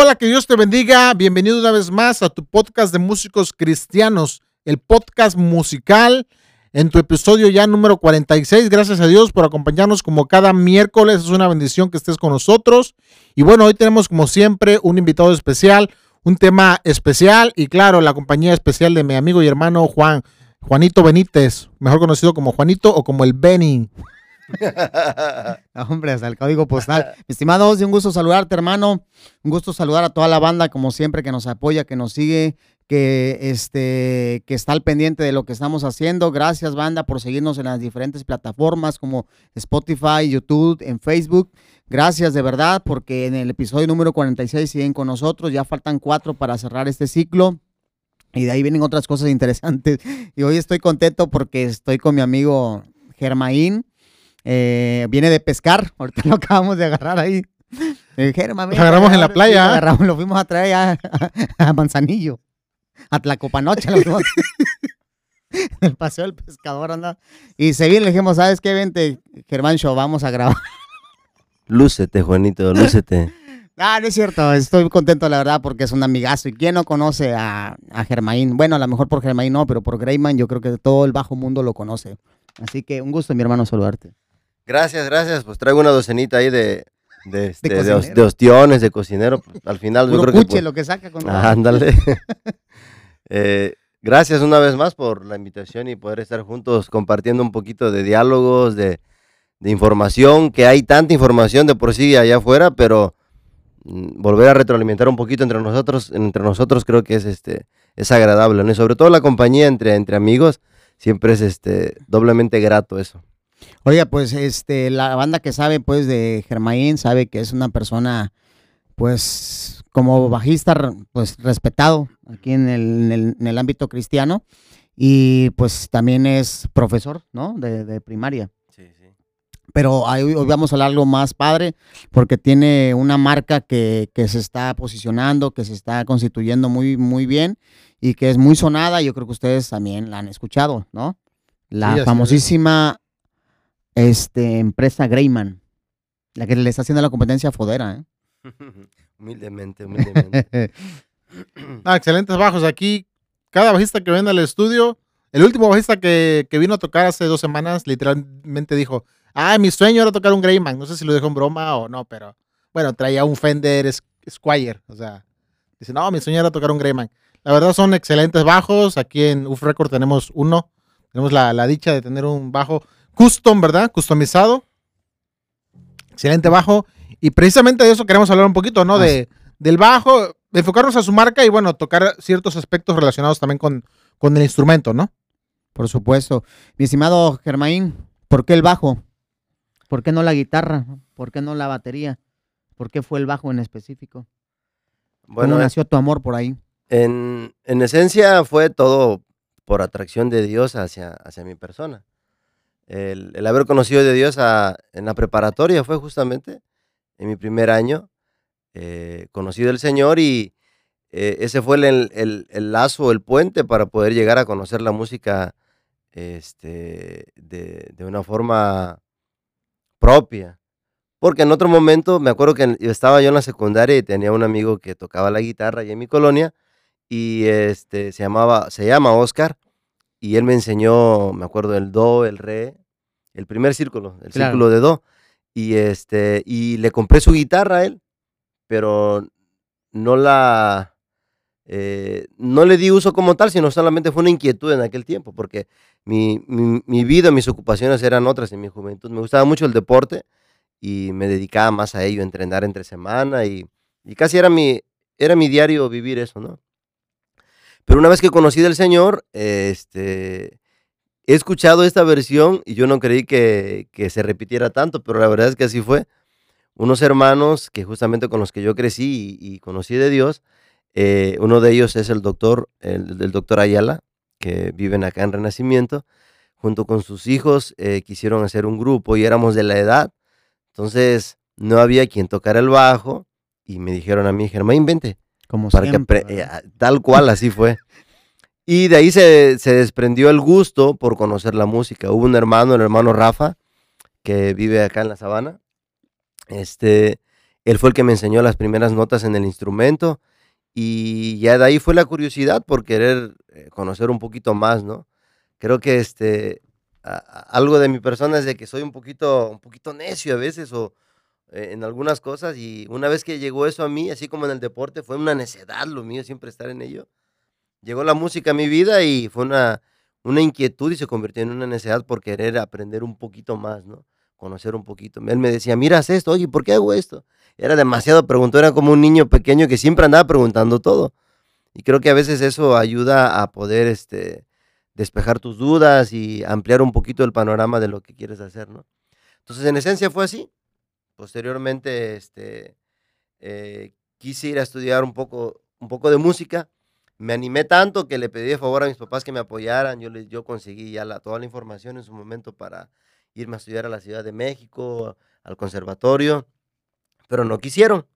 Hola, que Dios te bendiga. Bienvenido una vez más a tu podcast de músicos cristianos, el podcast musical en tu episodio ya número 46. Gracias a Dios por acompañarnos como cada miércoles. Es una bendición que estés con nosotros. Y bueno, hoy tenemos como siempre un invitado especial, un tema especial y claro, la compañía especial de mi amigo y hermano Juan, Juanito Benítez, mejor conocido como Juanito o como el Benny. Hombre, hasta el código postal. Estimados, un gusto saludarte, hermano. Un gusto saludar a toda la banda, como siempre, que nos apoya, que nos sigue, que, este, que está al pendiente de lo que estamos haciendo. Gracias, banda, por seguirnos en las diferentes plataformas como Spotify, YouTube, en Facebook. Gracias de verdad, porque en el episodio número 46 siguen con nosotros. Ya faltan cuatro para cerrar este ciclo. Y de ahí vienen otras cosas interesantes. Y hoy estoy contento porque estoy con mi amigo Germaín. Eh, viene de pescar, ahorita lo acabamos de agarrar ahí. Eh, Germa, lo agarramos en la playa. agarramos, lo fuimos a traer a, a, Manzanillo, a Tlacopanoche. Lo fuimos el paseo del pescador anda. Y seguir le dijimos, ¿sabes qué? Vente, Germán Show, vamos a grabar. Lúcete, Juanito, lúcete. Ah, no es cierto, estoy contento la verdad porque es un amigazo. ¿Y quién no conoce a, a Germain? Bueno, a lo mejor por Germain no, pero por Greyman yo creo que todo el bajo mundo lo conoce. Así que un gusto, mi hermano, saludarte. Gracias, gracias. Pues traigo una docenita ahí de, de, este, de, ostiones, de cocinero. Pues, al final yo creo que... Pues, lo que saca con... ándale. eh, gracias una vez más por la invitación y poder estar juntos compartiendo un poquito de diálogos, de, de información, que hay tanta información de por sí allá afuera, pero mm, volver a retroalimentar un poquito entre nosotros, entre nosotros creo que es este es agradable, ¿no? Y sobre todo la compañía entre, entre amigos, siempre es este doblemente grato eso. Oiga, pues este, la banda que sabe pues de Germain sabe que es una persona pues como bajista pues respetado aquí en el, en el, ámbito cristiano y pues también es profesor, ¿no? De, primaria. Sí, sí. Pero hoy, vamos a hablar algo más padre porque tiene una marca que, que, se está posicionando, que se está constituyendo muy, muy bien y que es muy sonada. Yo creo que ustedes también la han escuchado, ¿no? La famosísima este, empresa Greyman, la que le está haciendo la competencia a Fodera. ¿eh? humildemente, humildemente. ah, excelentes bajos. Aquí, cada bajista que viene al estudio, el último bajista que, vino a tocar hace dos semanas, literalmente dijo, ah, mi sueño era tocar un Greyman. No sé si lo dijo en broma o no, pero bueno, traía un Fender Squire. O sea, dice, no, mi sueño era tocar un Greyman. La verdad son excelentes bajos. Aquí en UF Record tenemos uno. Tenemos la, la dicha de tener un bajo custom, ¿verdad? Customizado. Excelente bajo. Y precisamente de eso queremos hablar un poquito, ¿no? De, del bajo, de enfocarnos a su marca y bueno, tocar ciertos aspectos relacionados también con, con el instrumento, ¿no? Por supuesto. Mi estimado Germain, ¿por qué el bajo? ¿Por qué no la guitarra? ¿Por qué no la batería? ¿Por qué fue el bajo en específico? Bueno, ¿Cómo nació tu amor por ahí? En, en esencia fue todo por atracción de Dios hacia, hacia mi persona el, haber conocido de Dios en la preparatoria fue justamente en mi primer año. Eh, conocido el Señor y eh, ese fue el, el, lazo, el puente para poder llegar a conocer la música este, de, una forma propia. Porque en otro momento, me acuerdo que estaba yo en la secundaria y tenía un amigo que tocaba la guitarra allá en mi colonia y este, se, llamaba, se llama Oscar y él me enseñó, me acuerdo, el do, el re, el primer círculo, el círculo de do. Y, este, y le compré su guitarra a él, pero no la... Eh, no le di uso como tal, sino solamente fue una inquietud en aquel tiempo, porque mi, mi, vida, mis ocupaciones eran otras en mi juventud. Me gustaba mucho el deporte y me dedicaba más a ello, entrenar entre semana y, y casi era mi, era mi diario vivir eso, ¿no? Pero una vez que conocí del Señor, este, he escuchado esta versión y yo no creí que, se repitiera tanto, pero la verdad es que así fue. Unos hermanos que justamente con los que yo crecí y, conocí de Dios, eh, uno de ellos es el doctor, el, doctor Ayala, que viven acá en Renacimiento, junto con sus hijos eh, quisieron hacer un grupo y éramos de la edad, entonces no había quien tocara el bajo y me dijeron a mí, Germán, vente, como para que eh, tal cual, así fue. Y de ahí se, desprendió el gusto por conocer la música. Hubo un hermano, el hermano Rafa, que vive acá en la sabana. Este, Él fue el que me enseñó las primeras notas en el instrumento y ya de ahí fue la curiosidad por querer eh, conocer un poquito más, ¿no? Creo que este, algo de mi persona es de que soy un poquito, un poquito necio a veces o en algunas cosas y una vez que llegó eso a mí, así como en el deporte, fue una necedad lo mío siempre estar en ello. Llegó la música a mi vida y fue una, una inquietud y se convirtió en una necesidad por querer aprender un poquito más, ¿no? Conocer un poquito. Él me decía, miras esto, oye, ¿por qué hago esto? Era demasiado preguntó, era como un niño pequeño que siempre andaba preguntando todo. Y creo que a veces eso ayuda a poder este, despejar tus dudas y ampliar un poquito el panorama de lo que quieres hacer, ¿no? Entonces, en esencia fue así. Posteriormente, este, eh, quise ir a estudiar un poco, un poco de música. Me animé tanto que le pedí de favor a mis papás que me apoyaran. Yo, yo conseguí ya toda la información en su momento para irme a estudiar a la Ciudad de México, al conservatorio, pero no quisieron.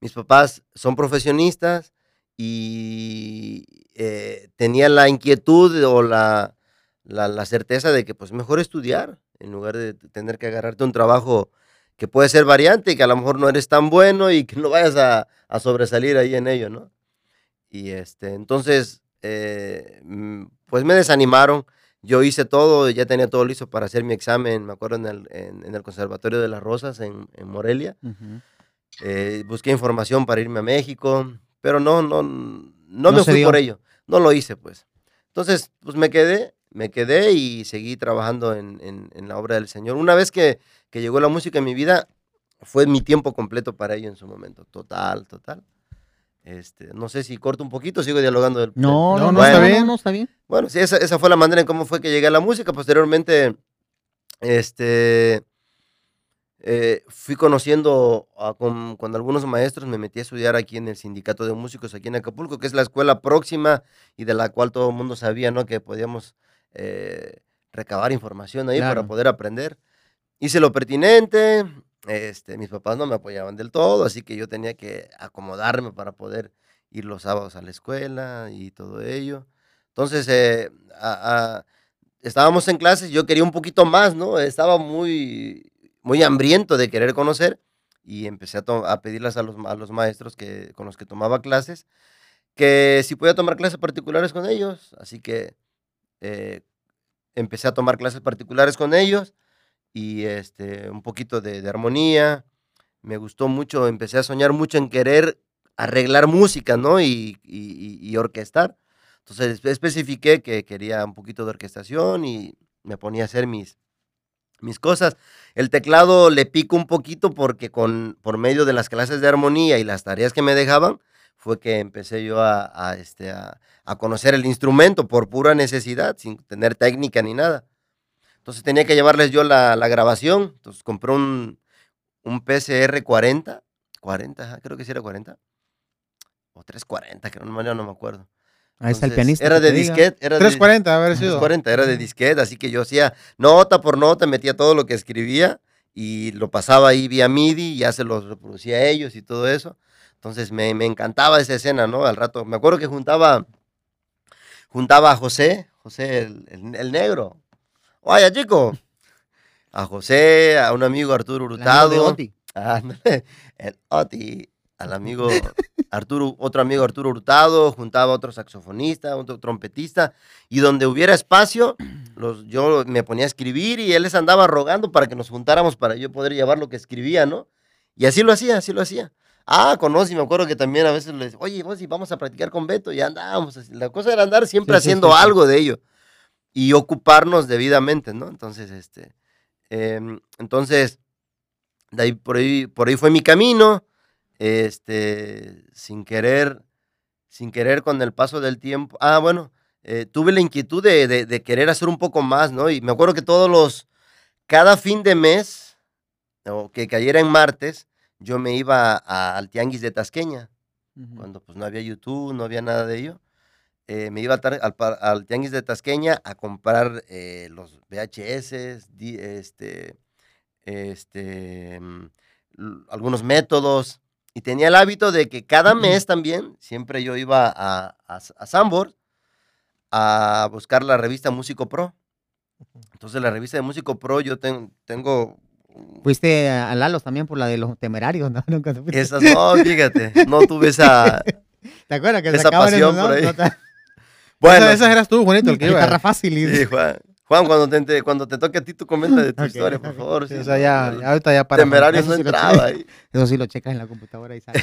Mis papás son profesionistas y eh, tenía la inquietud o la, la, la, certeza de que pues mejor estudiar en lugar de tener que agarrarte un trabajo que puede ser variante y que a lo mejor no eres tan bueno y que no vayas a, a sobresalir ahí en ello, ¿no? Y este, entonces, eh, mm, pues me desanimaron. Yo hice todo, ya tenía todo listo para hacer mi examen, me acuerdo en el, en, el Conservatorio de las Rosas en, en Morelia. eh, busqué información para irme a México, pero no, no, no, no me fui dio. por ello. No lo hice, pues. Entonces, pues me quedé, me quedé y seguí trabajando en, en, en la obra del Señor. Una vez que, que, llegó la música en mi vida, fue mi tiempo completo para ello en su momento. Total, total. Este, no sé si corto un poquito, sigo dialogando. Del, no, no, no, bueno, está bien, no, está bien. Bueno, sí, esa, esa, fue la manera en cómo fue que llegué a la música. Posteriormente, este, eh, fui conociendo a, con, con, algunos maestros, me metí a estudiar aquí en el Sindicato de Músicos, aquí en Acapulco, que es la escuela próxima y de la cual todo el mundo sabía, ¿no? Que podíamos eh, recabar información ahí claro. para poder aprender. Hice lo pertinente, este, mis papás no me apoyaban del todo, así que yo tenía que acomodarme para poder ir los sábados a la escuela y todo ello. Entonces, eh, a, a, estábamos en clases, yo quería un poquito más, ¿no? Estaba muy, muy hambriento de querer conocer y empecé a, a pedirles a los, a los maestros que, con los que tomaba clases que si podía tomar clases particulares con ellos. Así que eh, empecé a tomar clases particulares con ellos y este, un poquito de, armonía. Me gustó mucho, empecé a soñar mucho en querer arreglar música, ¿no? Y, y, y orquestar. Entonces especifiqué que quería un poquito de orquestación y me ponía a hacer mis, mis cosas. El teclado le pico un poquito porque con, por medio de las clases de armonía y las tareas que me dejaban, fue que empecé yo a, a este, a, a, conocer el instrumento por pura necesidad, sin tener técnica ni nada. Entonces tenía que llevarles yo la, la grabación. Entonces compré un, un PCR 40, 40, creo que sí era 40, o 340, que no, no me acuerdo. Ahí está el pianista. Era de disquete. Era 340, de, a ver sido. 340, era de disquete, así que yo hacía nota por nota, metía todo lo que escribía y lo pasaba ahí vía MIDI, ya se los reproducía a ellos y todo eso. Entonces me, me, encantaba esa escena, ¿no? Al rato, me acuerdo que juntaba, juntaba a José, José el, el, el negro. Vaya, chico. A José, a un amigo Arturo Hurtado. Oti. El Oti, al amigo Arturo, otro amigo Arturo Hurtado, juntaba otro saxofonista, otro trompetista, y donde hubiera espacio, los, yo me ponía a escribir y él les andaba rogando para que nos juntáramos para yo poder llevar lo que escribía, ¿no? Y así lo hacía, así lo hacía. Ah, conocí, me acuerdo que también a veces les decía, oye, vos, vamos a practicar con Beto, y andábamos. La cosa era andar siempre sí, haciendo sí, sí, algo de ello y ocuparnos debidamente, ¿no? Entonces, este, eh, entonces, de ahí, por, ahí, por ahí fue mi camino este, sin querer, sin querer con el paso del tiempo. Ah, bueno, eh, tuve la inquietud de, de, de, querer hacer un poco más, ¿no? Y me acuerdo que todos los, cada fin de mes, o que cayera en martes, yo me iba a, al tianguis de Tasqueña, uh -huh. cuando pues no había YouTube, no había nada de ello. Eh, me iba al, al, al, tianguis de Tasqueña a comprar eh, los VHS, di, este, este, mm, algunos métodos, y tenía el hábito de que cada mes también, siempre yo iba a, a, a Sambor a buscar la revista Músico Pro. Entonces la revista de Músico Pro yo ten, tengo Fuiste a Lalos también por la de los temerarios, ¿no? Nunca te fuiste. Esas no, fíjate, no tuve esa... ¿Te acuerdas que esa pasión por ahí. No Bueno, Esa, esa eras tú, Juanito, el que iba. Guitarra fácil. y- sí, Juan, Juan, cuando te, cuando te toque a ti, tú comenta de tu historia, por favor. Sí, sí, o sea, ya, ya ahorita ya para. Temerarios eso no sí entraba ahí. Eso sí lo checas en la computadora y sale.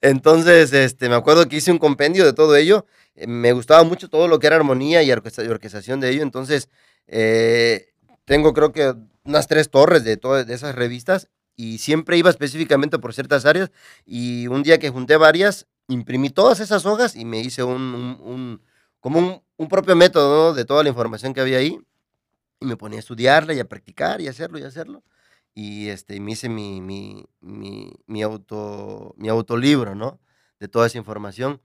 Entonces, este, me acuerdo que hice un compendio de todo ello. Eh, Me gustaba mucho todo lo que era armonía y orquestación de ello. Entonces, eh, tengo creo que unas tres torres de todas esas revistas y siempre iba específicamente por ciertas áreas. Y un día que junté varias, imprimí todas esas hojas y me hice un, un- como un, propio método de toda la información que había ahí. Y me ponía a estudiarla y a practicar y hacerlo y hacerlo. Y este, me hice mi, mi, mi, mi auto, mi autolibro, ¿no? De toda esa información.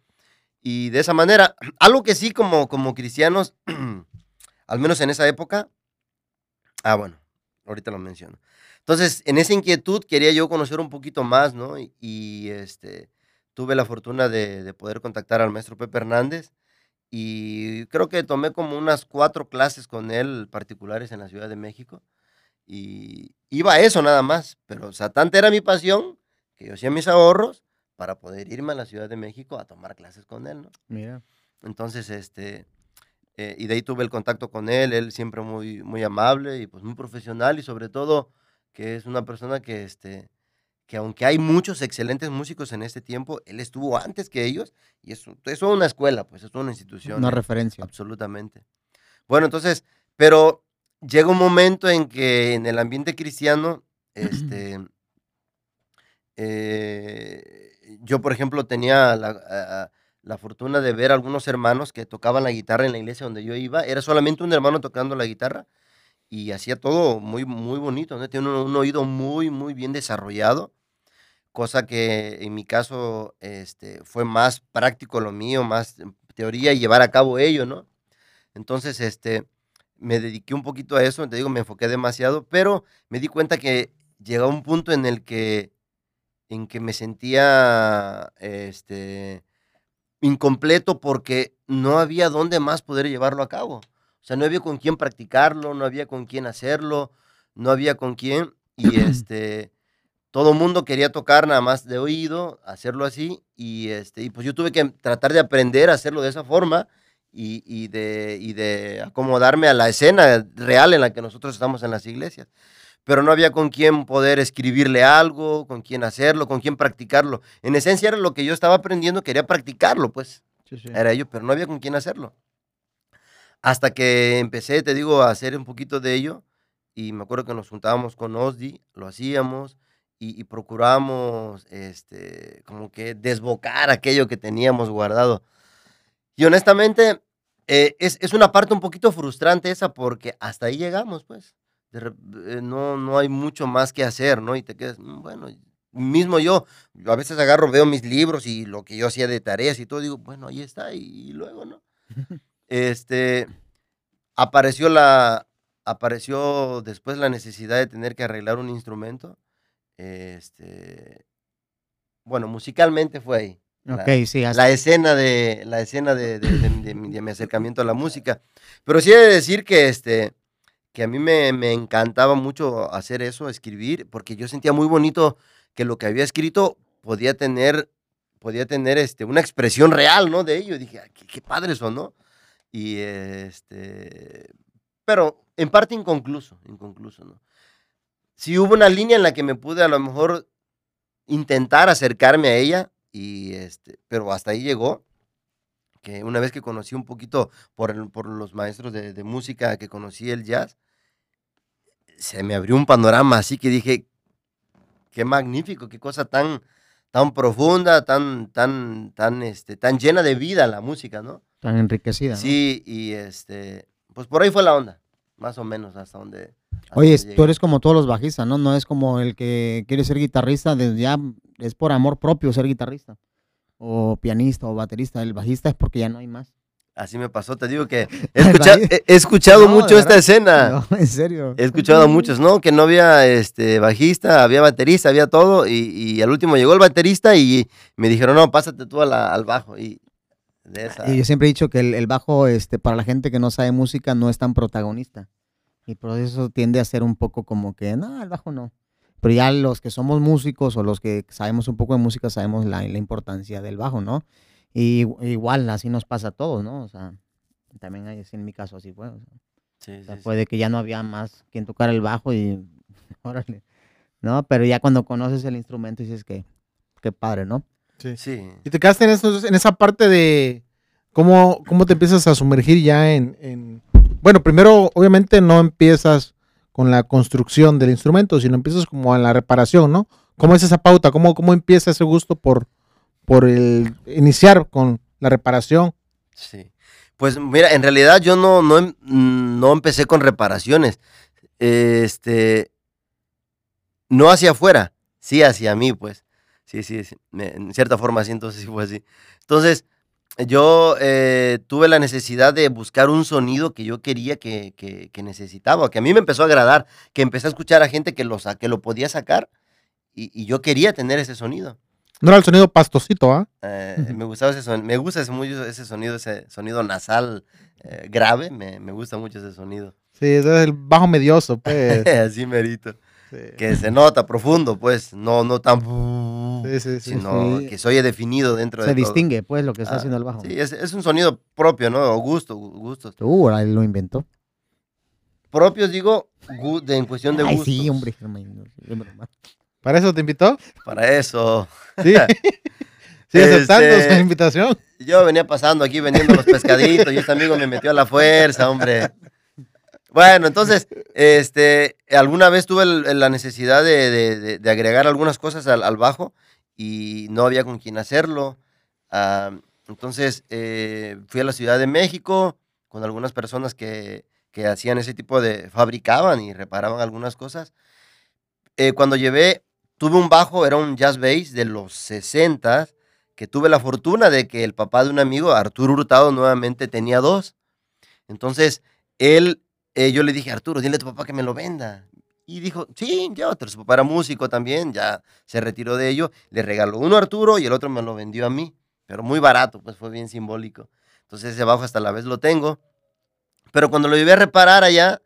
Y de esa manera, algo que sí como, como cristianos, al menos en esa época, ah, bueno, ahorita lo menciono. Entonces, en esa inquietud quería yo conocer un poquito más, ¿no? Y, y, este, tuve la fortuna de, de poder contactar al maestro Pepe Hernández y creo que tomé como unas cuatro clases con él particulares en la Ciudad de México. Y iba a eso nada más, pero o sea, tanta era mi pasión que yo hacía mis ahorros para poder irme a la Ciudad de México a tomar clases con él, ¿no? Mira. Entonces, este, eh, y de ahí tuve el contacto con él, él siempre muy, muy amable y pues muy profesional y sobre todo que es una persona que, este, que aunque hay muchos excelentes músicos en este tiempo, él estuvo antes que ellos y es, es una escuela, pues es una institución. Una ¿eh? referencia. Absolutamente. Bueno, entonces, pero llega un momento en que en el ambiente cristiano, este, eh, yo, por ejemplo, tenía la, a- la fortuna de ver algunos hermanos que tocaban la guitarra en la iglesia donde yo iba. Era solamente un hermano tocando la guitarra y hacía todo muy, muy bonito. Tiene un, oído muy, muy bien desarrollado, cosa que en mi caso este, fue más práctico lo mío, más teoría y llevar a cabo ello, ¿no? Entonces, este, me dediqué un poquito a eso, te digo, me enfoqué demasiado, pero me di cuenta que llegó un punto en el que, en que me sentía, este, incompleto porque no había dónde más poder llevarlo a cabo. O sea, no había con quién practicarlo, no había con quién hacerlo, no había con quién, y este, todo mundo quería tocar nada más de oído, hacerlo así, y este, y pues yo tuve que tratar de aprender a hacerlo de esa forma, y, y de, y de acomodarme a la escena real en la que nosotros estamos en las iglesias. Pero no había con quién poder escribirle algo, con quién hacerlo, con quién practicarlo. En esencia era lo que yo estaba aprendiendo, quería practicarlo, pues Sí, sí. era ello, pero no había con quién hacerlo. Hasta que empecé, te digo, a hacer un poquito de ello, y me acuerdo que nos juntábamos con Osdi, lo hacíamos, y, y procuramos, este, como que desbocar aquello que teníamos guardado. Y honestamente, eh, es, es una parte un poquito frustrante esa, porque hasta ahí llegamos, pues. Eh, no, no hay mucho más que hacer, ¿no? Y te quedas, "Mm, bueno, mismo yo, a veces agarro, veo mis libros y lo que yo hacía de tareas y todo, digo, bueno, ahí está, y, y luego, ¿no? este, apareció la, apareció después la necesidad de tener que arreglar un instrumento, este, bueno, musicalmente fue ahí. la- Ok, sí. hasta- la escena de la escena de, de- de- de mi, de mi acercamiento a la música. Pero sí he de decir que este que a mí me, me encantaba mucho hacer eso, escribir, porque yo sentía muy bonito que lo que había escrito podía tener podía tener este una expresión real, ¿no? De ello. Dije, "Ah, qué, qué padre eso, ¿no? Y este pero en parte inconcluso, inconcluso, ¿no? Sí hubo una línea en la que me pude a lo mejor intentar acercarme a ella y este, pero hasta ahí llegó que una vez que conocí un poquito por, el- por los maestros de, de música que conocí el jazz, se me abrió un panorama así que dije, qué magnífico, qué cosa tan, tan profunda, tan, tan, tan, este, tan llena de vida la música, ¿no? Tan enriquecida. ¿no? Sí, y este, pues por ahí fue la onda, más o menos hasta donde. hasta Oye, donde tú eres como todos los bajistas, ¿no? No es como el que quiere ser guitarrista, de- ya es por amor propio ser guitarrista. O pianista o baterista. El bajista es porque ya no hay más. Así me pasó, te digo que he escuchado, Ahí- he- he escuchado No, de mucho esta escena. No, en serio. He escuchado a muchos, ¿no? Que no había este bajista, había baterista, había todo, y, y al último llegó el baterista y me dijeron, no, pásate tú a la- al bajo. Y de esa. Y yo siempre he dicho que el, el bajo, este, para la gente que no sabe música, no es tan protagonista. Y por eso tiende a ser un poco como que, no, el bajo no. Pero ya los que somos músicos o los que sabemos un poco de música sabemos la, la importancia del bajo, ¿no? Y igual así nos pasa a todos, ¿no? O sea, también hay, en mi caso así fue. o sea, Sí, o sea, sí, sí. puede que ya no había más quien tocar el bajo y órale, ¿no? Pero ya cuando conoces el instrumento dices que, qué padre, ¿no? Sí. Sí. Y te quedaste en, esos- en esa parte de cómo, cómo te empiezas a sumergir ya en, en- Bueno, primero, obviamente, no empiezas con la construcción del instrumento, sino empiezas como en la reparación, ¿no? ¿Cómo es esa pauta? ¿Cómo, cómo empieza ese gusto por, por el iniciar con la reparación? Sí. Pues mira, en realidad yo no, no, em- no empecé con reparaciones. Este. No hacia afuera, sí hacia mí, pues. Sí, sí, sí, en cierta forma sí, entonces sí fue así. Entonces, yo eh, tuve la necesidad de buscar un sonido que yo quería que, que- que necesitaba, que a mí me empezó a agradar, que empecé a escuchar a gente que lo, que lo podía sacar y, y yo quería tener ese sonido. No era el sonido pastosito, ¿ah? Eh, me gustaba ese sonido, me gusta ese, mucho ese sonido, ese sonido nasal eh, grave, me, me gusta mucho ese sonido. Sí, ese es el bajo medioso, pues. Así merito. Sí, Que se nota profundo, pues, no, no tan... sí, sí. sí. sino sí. que se oye definido dentro Se de todo. distingue, pues, lo que está Ah, haciendo el bajo. Sí, es, es un sonido propio, ¿no? O gusto, gu- gustos. Uh, ahora él lo inventó. Propios, digo, de, en cuestión de Ay, gustos. sí, hombre. ¿Para eso te invitó? Para eso. Sí. Sí, aceptando Este- su invitación. Yo venía pasando aquí vendiendo los pescaditos y este amigo me metió a la fuerza, hombre. Bueno, entonces, este, alguna vez tuve la necesidad de, de- agregar algunas cosas al, bajo y no había con quién hacerlo. Entonces, eh, fui a la Ciudad de México con algunas personas que, que hacían ese tipo de, fabricaban y reparaban algunas cosas. Eh, cuando llevé, tuve un bajo, era un jazz bass de los 60 que tuve la fortuna de que el papá de un amigo, Arturo Hurtado, nuevamente tenía dos. Entonces, él, eh, yo le dije, Arturo, dile a tu papá que me lo venda. Y dijo, sí, llévatelo. Su papá era músico también, ya se retiró de ello. Le regaló uno a Arturo y el otro me lo vendió a mí. Pero muy barato, pues fue bien simbólico. Entonces ese bajo hasta la vez lo tengo. Pero cuando lo llevé a reparar allá,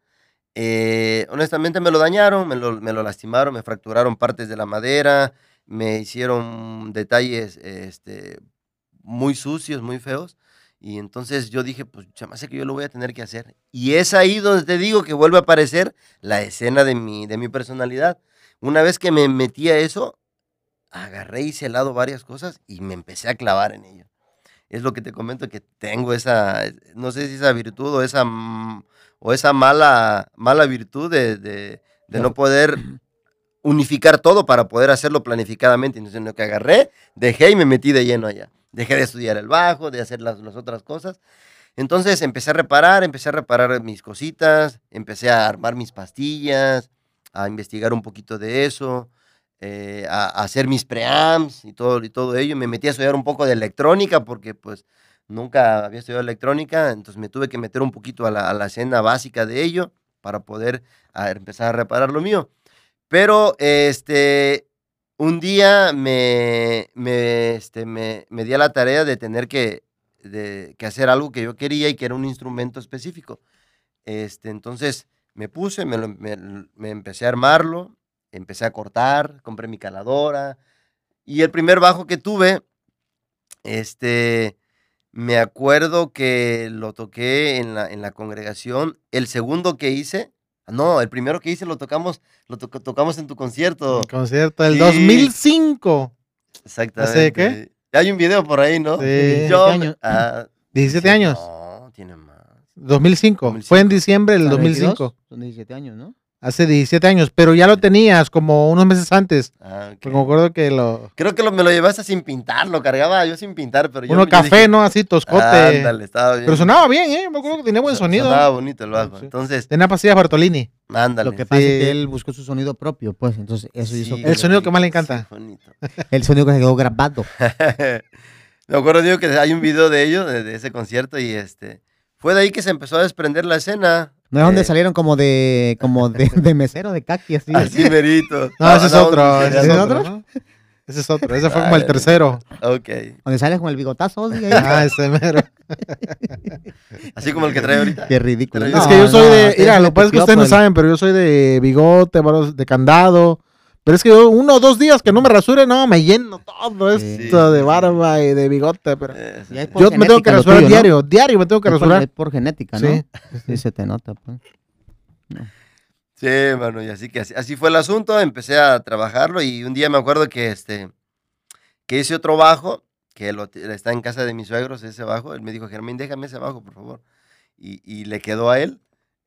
eh, honestamente me lo dañaron, me lo, me lo lastimaron, me fracturaron partes de la madera, me hicieron detalles este, muy sucios, muy feos. Y entonces yo dije, pues chama, sé que yo lo voy a tener que hacer. Y es ahí donde te digo que vuelve a aparecer la escena de mi, de mi personalidad. Una vez que me metí a eso, agarré y hice al lado varias cosas y me empecé a clavar en ello. Es lo que te comento que tengo esa, no sé si esa virtud o esa, mm, o esa mala, mala virtud de, de- de no poder unificar todo para poder hacerlo planificadamente. Entonces, lo que agarré, dejé y me metí de lleno allá. Dejé de estudiar el bajo, de hacer las, otras cosas. Entonces empecé a reparar, empecé a reparar mis cositas, empecé a armar mis pastillas, a investigar un poquito de eso, eh, a, hacer mis preamps y todo, y todo ello. Me metí a estudiar un poco de electrónica porque pues nunca había estudiado electrónica, entonces me tuve que meter un poquito a la, a la escena básica de ello para poder a, empezar a reparar lo mío. Pero este, un día me, me, este, me, me di a la tarea de tener que, de, que hacer algo que yo quería y que era un instrumento específico. Este, entonces me puse, me, me empecé a armarlo, empecé a cortar, compré mi caladora. Y el primer bajo que tuve, este, me acuerdo que lo toqué en la, en la congregación. El segundo que hice, no, el primero que hice lo tocamos, lo to- tocamos en tu concierto. El concierto del Sí. 2005. Exactamente. qué? Hay un video por ahí, ¿no? Sí. Yo, 17 años. ah, 17 sí, años. No, tiene más. 2005. 2005. Fue en diciembre del Para 22, 2005. Son 17 años, ¿no? Hace 17 años, pero ya lo tenías como unos meses antes. Ah, ok. Porque me acuerdo que lo... Creo que lo- me lo llevaste sin pintar, lo cargaba yo sin pintar, pero yo Uno café, dije, ¿no? Así, toscote. Ándale, estaba bien. Pero sonaba bien, ¿eh? Me acuerdo que tenía buen So- sonido. Sonaba bonito el bajo. Sí. Entonces, Tenía pastillas Bartolini. ándale. Lo que pasa es Sí. que él buscó su sonido propio, pues. Entonces, eso hizo Sí, que El sonido que más le sí, encanta. bonito. el sonido que se quedó grabado. Me acuerdo, digo, que hay un video de ello, de, de ese concierto, y este. Fue de ahí que se empezó a desprender la escena. No es donde Eh, salieron como de como de, de mesero de caqui, así. Así merito. No, ese es no, otro. ese ese es otro? otro, ¿no? Ese es otro. Ese fue como el tercero. Ok. Donde sales con el bigotazo, sí, ahí. Ah, ese mero. Así como el que trae ahorita. Qué ridículo. Es es que yo soy de. ese Mira, es lo que pasa es que ustedes no saben, pero yo soy de bigote, de candado. Pero es que yo uno o dos días que no me rasure, no, me lleno todo Sí. esto de barba y de bigote. Pero Eh, sí, yo me tengo que rasurar tuyo, ¿no? diario. Diario me tengo que Es por, rasurar. es por genética, ¿no? Sí. Sí, se te nota, pues. Sí, mano, y así que así, así fue el asunto, empecé a trabajarlo y un día me acuerdo que este que hice otro bajo, que lo, está en casa de mis suegros, ese bajo, él me dijo, Germán, déjame ese bajo, por favor. Y, y le quedó a él,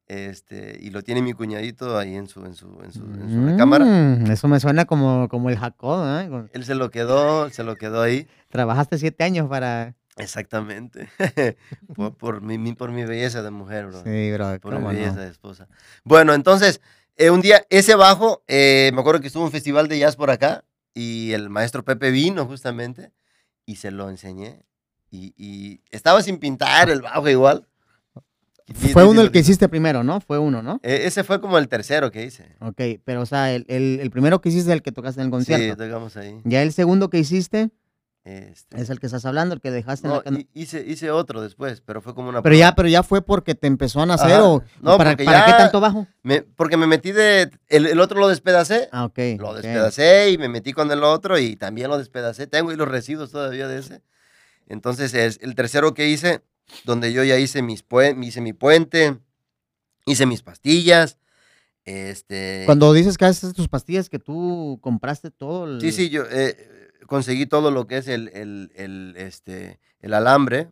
este, y lo tiene mi cuñadito ahí en su, en su, en su, en su recámara. Mm, Eso me suena como, como el Jacob, ¿eh? Él se lo quedó, se lo quedó ahí. Trabajaste siete años para... Exactamente. por, por mi, por mi belleza de mujer, bro. Sí, bro, Por mi cómo belleza no. de esposa. Bueno, entonces, eh, un día, ese bajo, eh, me acuerdo que estuvo un festival de jazz por acá y el maestro Pepe vino justamente y se lo enseñé. Y, y estaba sin pintar el bajo igual. Y sí, Fue sí, uno sí el que hiciste primero, ¿no? Fue uno, ¿no? Eh, ese fue como el tercero que hice. Ok, pero o sea, el, el- el primero que hiciste es el que tocaste en el Sí, concierto. tocamos ahí. ya el segundo que hiciste Este, es el que estás hablando, el que dejaste en no, la cana- hi- hice, hice otro después, pero fue como una Pero ya, pero ya fue porque te empezó a nacer Ajá. o No, para, ¿para qué tanto bajo? Me- porque me metí de... El, el otro lo despedacé. Ah, ok. Lo despedacé y me metí con el otro y también lo despedacé. Tengo ahí los residuos todavía de ese. Entonces, es el tercero que hice, donde yo ya hice, mis hice mi puente, hice mis pastillas. Este, Cuando dices que haces tus pastillas, que tú compraste todo. el- Sí, sí, yo eh, conseguí todo lo que es el, el, el, este, el alambre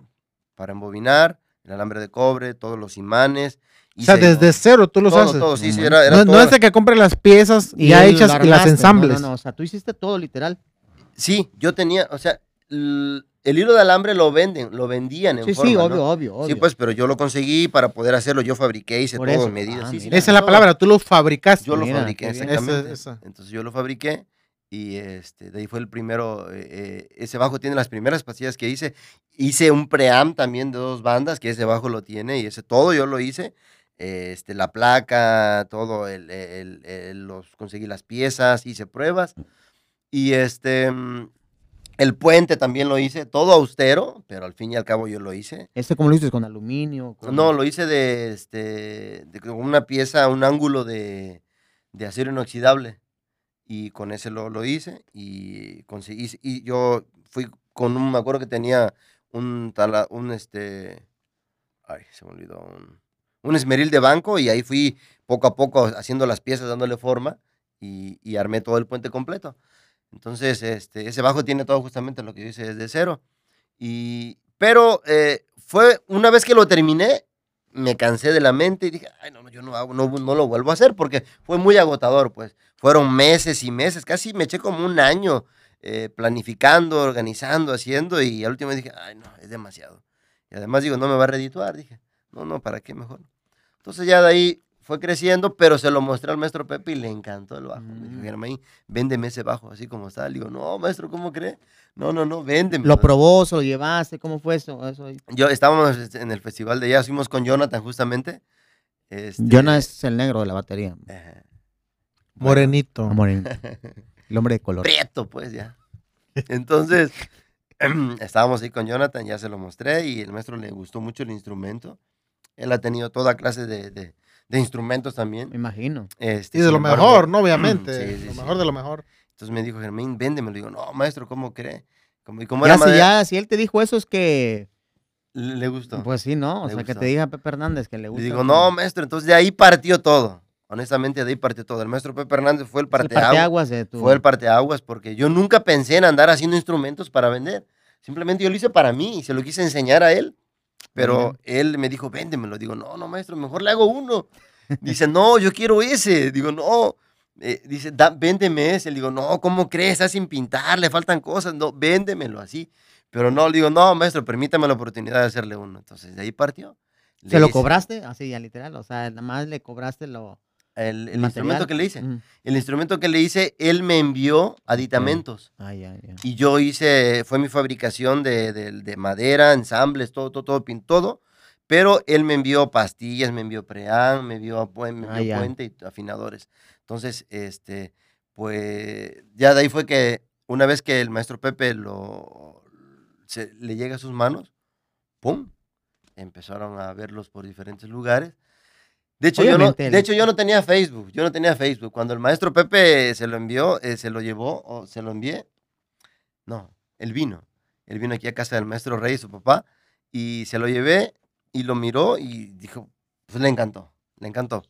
para embobinar, el alambre de cobre, todos los imanes. O sea, hice desde cero tú los todo, haces. todo, sí, sí, No era, era No, no todo. es de que compre las piezas ya él hechas y las ensambles. No, no, no, o sea, tú hiciste todo literal. Sí, yo tenía, o sea, el hilo de alambre lo venden, lo vendían en Sí, forma, sí, ¿no? obvio, obvio, obvio. Sí, pues, pero yo lo conseguí para poder hacerlo. Yo fabriqué, hice Por todo eso. en medidas. Ah, sí. Esa es la palabra, tú lo fabricaste. Yo lo Mira, fabriqué, qué bien. exactamente. Esa- esa. Entonces yo lo fabriqué y este, de ahí fue el primero. eh, eh, ese bajo tiene las primeras pastillas que hice. Hice un pream también de dos bandas, que ese bajo lo tiene y ese todo yo lo hice. Este, la placa, todo, el, el- el- los, conseguí las piezas, hice pruebas. Y este, mm, el puente también lo hice, todo austero, pero al fin y al cabo yo lo hice. ¿Este cómo lo hiciste? ¿Con aluminio? con- No, lo hice de, este, de con una pieza, un ángulo de, de acero inoxidable. Y con ese lo, lo hice y conseguí. Y yo fui con un, me acuerdo que tenía un, tala- un este, ay, se me olvidó, un, un esmeril de banco y ahí fui poco a poco haciendo las piezas, dándole forma y, y armé todo el puente completo. Entonces, este, ese bajo tiene todo justamente lo que yo hice desde cero. Y, pero eh, fue una vez que lo terminé, me cansé de la mente y dije, ay, no, no, yo no, no, no lo vuelvo a hacer porque fue muy agotador, pues. Fueron meses y meses, casi me eché como un año eh, planificando, organizando, haciendo y al último dije, ay, no, es demasiado. Y además digo, no me va a redituar, dije, no, no, ¿para qué mejor? Entonces ya de ahí fue creciendo, pero se lo mostré al maestro Pepe y le encantó el bajo. Me dijo, Mm. Germain, véndeme ese bajo, así como está. Le digo, no, maestro, ¿cómo cree? No, no, no, véndeme. ¿Lo probó, se lo llevaste? ¿Cómo fue eso? eso? Yo estábamos este, en el festival de jazz, fuimos con Jonathan justamente. Este, Jonah es el negro de la batería. ajá. Morenito. Amor, el hombre de color. Prieto, pues ya. Entonces, estábamos ahí con Jonathan, ya se lo mostré y el maestro le gustó mucho el instrumento. Él ha tenido toda clase de, de- de instrumentos también. Me imagino. Este, Y de lo embargo, mejor, ¿no? Obviamente. Sí, sí, lo sí. mejor de lo mejor. Entonces me dijo, Germán, véndeme. Le digo, no, maestro, ¿cómo cree? Como, y como Ya era si, ya, si él te dijo eso es que, le, le gustó. pues sí, ¿no? O Le sea, que gustó. te diga Pepe Hernández que le gusta. Le digo, que- no, maestro. Entonces de ahí partió todo. Honestamente, de ahí partió todo. El maestro Pepe Hernández fue el es el parteaguas. parteaguas de tu... Fue el parteaguas porque yo nunca pensé en andar haciendo instrumentos para vender. Simplemente yo lo hice para mí y se lo quise enseñar a él. Pero él me dijo, véndemelo. Digo, no, no, maestro, mejor le hago uno. Dice, no, yo quiero ese. Digo, no. Eh, dice, da, véndeme ese. Le digo, no, ¿cómo crees? Está sin pintar, le faltan cosas. No, véndemelo así. Pero no, le digo, no, maestro, permítame la oportunidad de hacerle uno. Entonces, de ahí partió. ¿Se Le lo hice cobraste? Así, ya literal. O sea, nada más le cobraste lo... El, instrumento que le hice. Mm. El instrumento que le hice, él me envió aditamentos. Ah. Y yo hice, fue mi fabricación de, de- de madera, ensambles, todo, todo, todo, pin- todo. Pero él me envió pastillas, me envió pream, me envió, me Ah, envió puente y afinadores. Entonces, este, pues, ya de ahí fue que una vez que el maestro Pepe lo, se- le llega a sus manos, ¡pum! Empezaron a verlos por diferentes lugares. De hecho, yo no, Obviamente, el- de hecho, yo no tenía Facebook, yo no tenía Facebook. Cuando el maestro Pepe se lo envió, eh, se lo llevó o se lo envié, no, él vino. Él vino aquí a casa del maestro Rey, su papá, y se lo llevé y lo miró y dijo, pues le encantó, le encantó.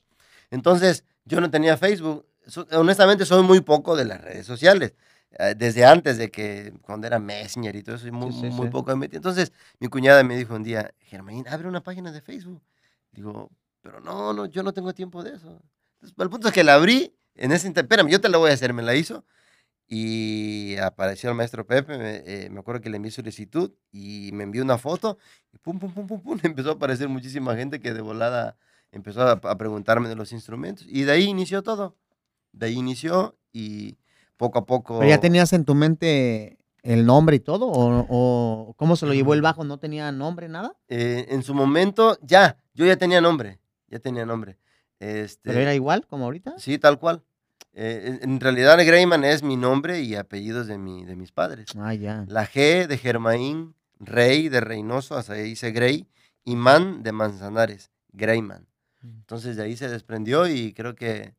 Entonces, yo no tenía Facebook. So- honestamente, soy muy poco de las redes sociales. Eh, Desde antes de que, cuando era Messenger y todo eso, soy muy, Sí, sí, muy sí. poco metido. Entonces, mi cuñada me dijo un día, Germain, abre una página de Facebook. Digo, pero no, no, yo no tengo tiempo de eso. Entonces, el punto es que la abrí, en ese inter- espérame, yo te la voy a hacer, me la hizo. Y apareció el maestro Pepe, me, eh, me acuerdo que le envié solicitud y me envió una foto y pum, pum, pum, pum, pum, empezó a aparecer muchísima gente que de volada empezó a, a preguntarme de los instrumentos. Y de ahí inició todo. De ahí inició y poco a poco... ¿Pero ya tenías en tu mente el nombre y todo? ¿O, o cómo se lo llevó el bajo? ¿No tenía nombre, nada? eh, en su momento, ya, yo ya tenía nombre, ya tenía nombre. Este, ¿Pero era igual como ahorita? Sí, tal cual. Eh, en en realidad, Greyman es mi nombre y apellidos de, mi, de mis padres. Ah, ya. La G de Germain, Rey de Reynoso, hasta ahí dice Grey, y Man de Manzanares, Greyman. Mm. Entonces de ahí se desprendió y creo que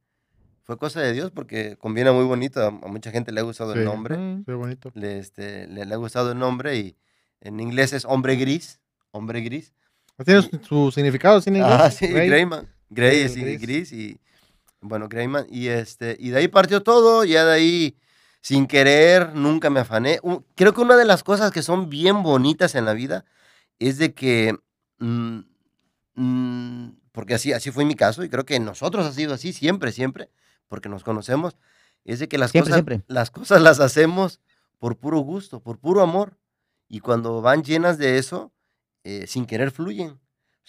fue cosa de Dios porque combina muy bonito. A, a mucha gente le ha gustado el Sí. nombre. Mm. Qué bonito. Le, este, le, le ha gustado el nombre y en inglés es hombre gris. Hombre gris. ¿Tiene su, su significado? ¿sí, en inglés? Ah, sí, Grey. Greyman. Grey Sí, es gris. gris. y bueno, Greyman. Y este, y de ahí partió todo, ya de ahí, sin querer, nunca me afané. Creo que una de las cosas que son bien bonitas en la vida es de que, mm, mm, porque así, así fue mi caso, y creo que nosotros ha sido así siempre, siempre, porque nos conocemos, es de que las, Siempre, cosas, siempre. las cosas las hacemos por puro gusto, por puro amor. Y cuando van llenas de eso, eh, sin querer fluyen. O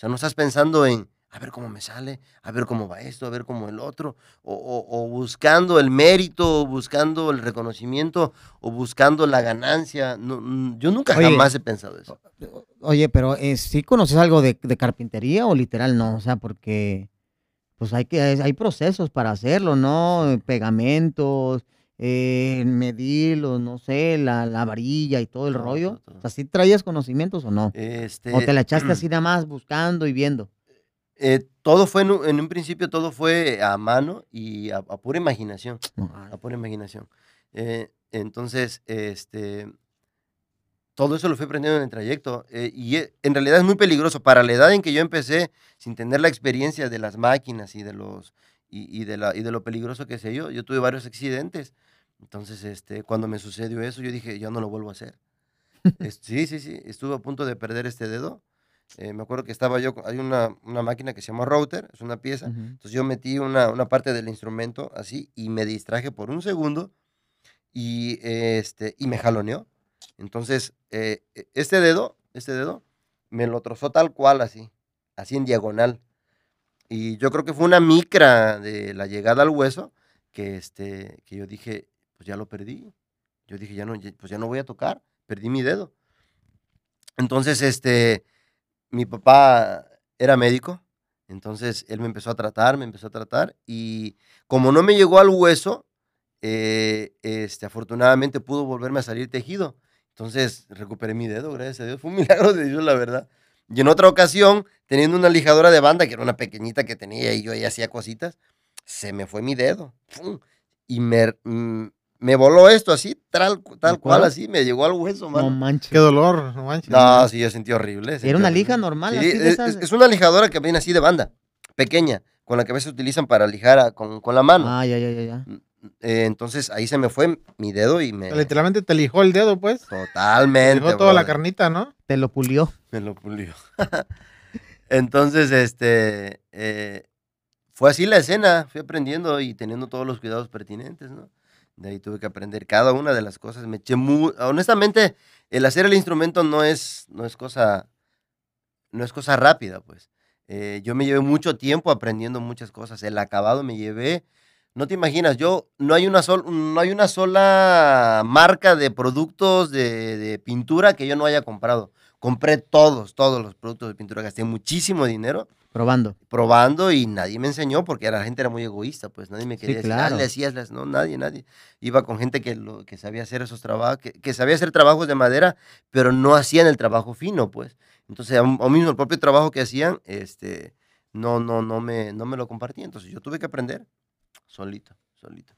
sea, no estás pensando en, a ver cómo me sale, a ver cómo va esto, a ver cómo el otro, o, o- o buscando el mérito, o buscando el reconocimiento, o buscando la ganancia. No, mm, yo nunca Oye, jamás he pensado eso. Oye, pero eh, ¿sí conoces algo de, de carpintería o literal no? O sea, porque pues hay que hay procesos para hacerlo, ¿no? Pegamentos, eh, medirlos, no sé, la, la varilla y todo el rollo. todo. O sea, ¿sí traías conocimientos o no? Este, ¿O te la echaste así nada más buscando y viendo? eh, todo fue, en un, en un principio, todo fue a mano y a, a pura imaginación. No, a pura imaginación. Eh, entonces, este, todo eso lo fui aprendiendo en el trayecto. eh, y e- en realidad es muy peligroso. Para la edad en que yo empecé, sin tener la experiencia de las máquinas y de, los, y, y de, la, y de lo peligroso que sé yo, yo tuve varios accidentes. Entonces, este, cuando me sucedió eso, yo dije, yo no lo vuelvo a hacer. Sí, sí, sí. Estuve a punto de perder este dedo. Eh, me acuerdo que estaba yo, hay una, una máquina que se llama router, es una pieza. Entonces yo metí una, una parte del instrumento así y me distraje por un segundo y, este, y me jaloneó. Entonces, eh, e- este dedo, este dedo, me lo trozó tal cual así, así en diagonal. Y yo creo que fue una micra de la llegada al hueso que, este, que yo dije, pues ya lo perdí. Yo dije, ya no, pues ya no voy a tocar, perdí mi dedo. Entonces, este, mi papá era médico, entonces él me empezó a tratar, me empezó a tratar y como no me llegó al hueso, eh, este, afortunadamente pudo volverme a salir tejido. Entonces recuperé mi dedo, gracias a Dios. Fue un milagro de Dios, la verdad. Y en otra ocasión, teniendo una lijadora de banda, que era una pequeñita que tenía y yo ahí hacía cositas, se me fue mi dedo. ¡Fum! Y me, mm, me voló esto así, tal, tal cual, así, me llegó al hueso, No mano. manches. Qué dolor, no manches. No, sí, yo sentí horrible. sentí Era una horrible. lija normal, Sí, así de es, esas. es- una lijadora que viene así de banda, pequeña, con la que a veces utilizan para lijar a- con, con la mano. Ah, ya, ya, ya, ya. Eh, entonces ahí se me fue mi dedo y me... Literalmente te lijó el dedo, pues. Te Totalmente. lijó toda la carnita, ¿no? Te lo pulió. Me lo pulió. entonces, este... eh, fue así la escena, fui aprendiendo y teniendo todos los cuidados pertinentes, ¿no? De ahí tuve que aprender cada una de las cosas. Me eché muy... Honestamente, el hacer el instrumento no es, no es cosa... No es cosa rápida, pues. Eh, yo me llevé mucho tiempo aprendiendo muchas cosas. El acabado me llevé No te imaginas, yo no hay una, sol, no hay una sola marca de productos de, de pintura que yo no haya comprado. Compré todos, todos los productos de pintura, gasté muchísimo dinero Probando. probando y nadie me enseñó porque la gente era muy egoísta, pues nadie me Sí, quería decir, claro. "Ah, las-". no, nadie, nadie. Iba con gente que, lo, que sabía hacer esos trabajos, que, que sabía hacer trabajos de madera, pero no hacían el trabajo fino, pues. Entonces, aún mismo el propio trabajo que hacían, este, no, no, no me, no me lo compartía. Entonces, yo tuve que aprender solito, solito.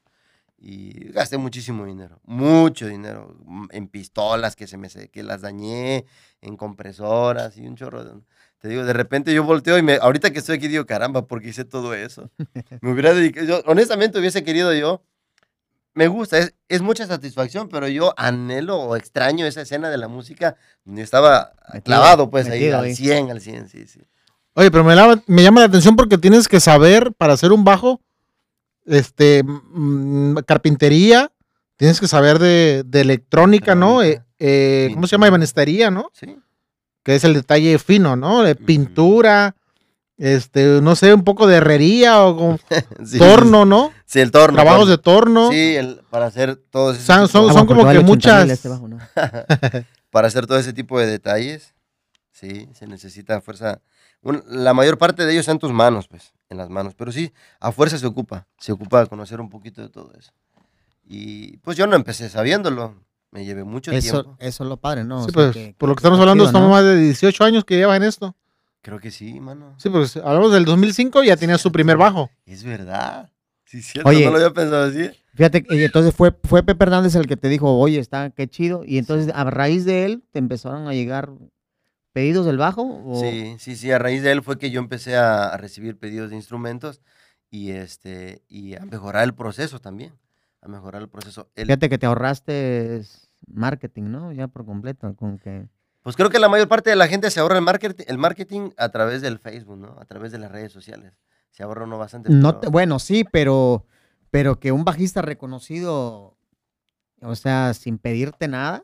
Y gasté muchísimo dinero, mucho dinero, mm, en pistolas que se me que las dañé, en compresoras y un chorro de... Te digo, de repente yo volteo y me, ahorita que estoy aquí digo, caramba, ¿por qué hice todo eso? Me hubiera dedicado, yo, honestamente hubiese querido yo, me gusta, es, es mucha satisfacción, pero yo anhelo o extraño esa escena de la música donde estaba clavado pues ahí, metido al ahí. 100, al 100, sí, sí. Oye, pero me, lava- me llama la atención porque tienes que saber para hacer un bajo, este, mm, carpintería, tienes que saber de, de electrónica, ¿no? Eh, Electrónica, eh, ¿Cómo se llama? Ebanistería, ¿no? Sí, Que es el detalle fino, ¿no? De pintura, este, no sé, un poco de herrería o como sí, torno, ¿no? Sí, el torno. Trabajos torno. de torno. Sí, el- para hacer todos esos Son- son- como que 80,000 muchas- este bajo, ¿no? para hacer todo ese tipo de detalles, sí, se necesita fuerza. La mayor parte de ellos está en tus manos, pues, en las manos. Pero sí, a fuerza se ocupa, se ocupa de conocer un poquito de todo eso. Y pues yo no empecé sabiéndolo, me llevé mucho Eso, tiempo. eso es lo padre, ¿no? O Sí, sea, pues, que- por lo que estamos hablando, chido, ¿no? estamos más de 18 años que llevan esto. Creo que sí, mano. Sí, pues hablamos del 2005 y ya tenía su primer bajo. Es verdad. Sí, cierto, Oye. no lo había pensado así. Fíjate, y entonces fue, fue Pepe Hernández el que te dijo, oye, está, qué chido. Y entonces a raíz de él te empezaron a llegar pedidos del bajo. O... Sí, sí, sí, a raíz de él fue que yo empecé a, a recibir pedidos de instrumentos y, este, y a mejorar el proceso también, a mejorar el proceso. El- Fíjate que te ahorraste marketing, ¿no? Ya por completo, con que... Pues creo que la mayor parte de la gente se ahorra el marketing, el marketing a través del Facebook, ¿no? A través de las redes sociales. Se ahorra uno bastante. No te- bueno, sí, pero, pero que un bajista reconocido, o sea, sin pedirte nada.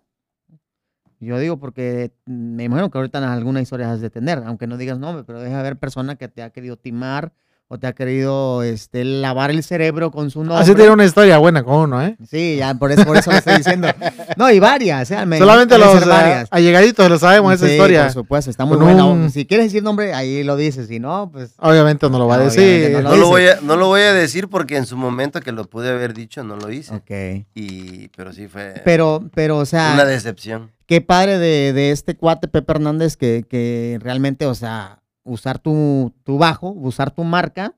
Yo digo porque me imagino que ahorita en alguna historia has de tener, aunque no digas nombre, pero deja haber persona que te ha querido timar o te ha querido este, lavar el cerebro con su nombre. Así tiene una historia buena con uno, ¿eh? Sí, ya por eso, por eso lo estoy diciendo. No, y varias, ¿eh? Me- Solamente los eh, varias. allegaditos lo sabemos esa Sí, historia. Por supuesto, está muy buena. un- Si quieres decir nombre, ahí lo dices. Si no, pues. Obviamente no lo va a decir. No lo lo, dice. voy a, no lo voy a decir porque en su momento que lo pude haber dicho no lo hice. Ok. Y, pero sí fue Pero, pero, o sea. una decepción. qué padre de, de este cuate Pepe Hernández que, que realmente, o sea, usar tu, tu bajo, usar tu marca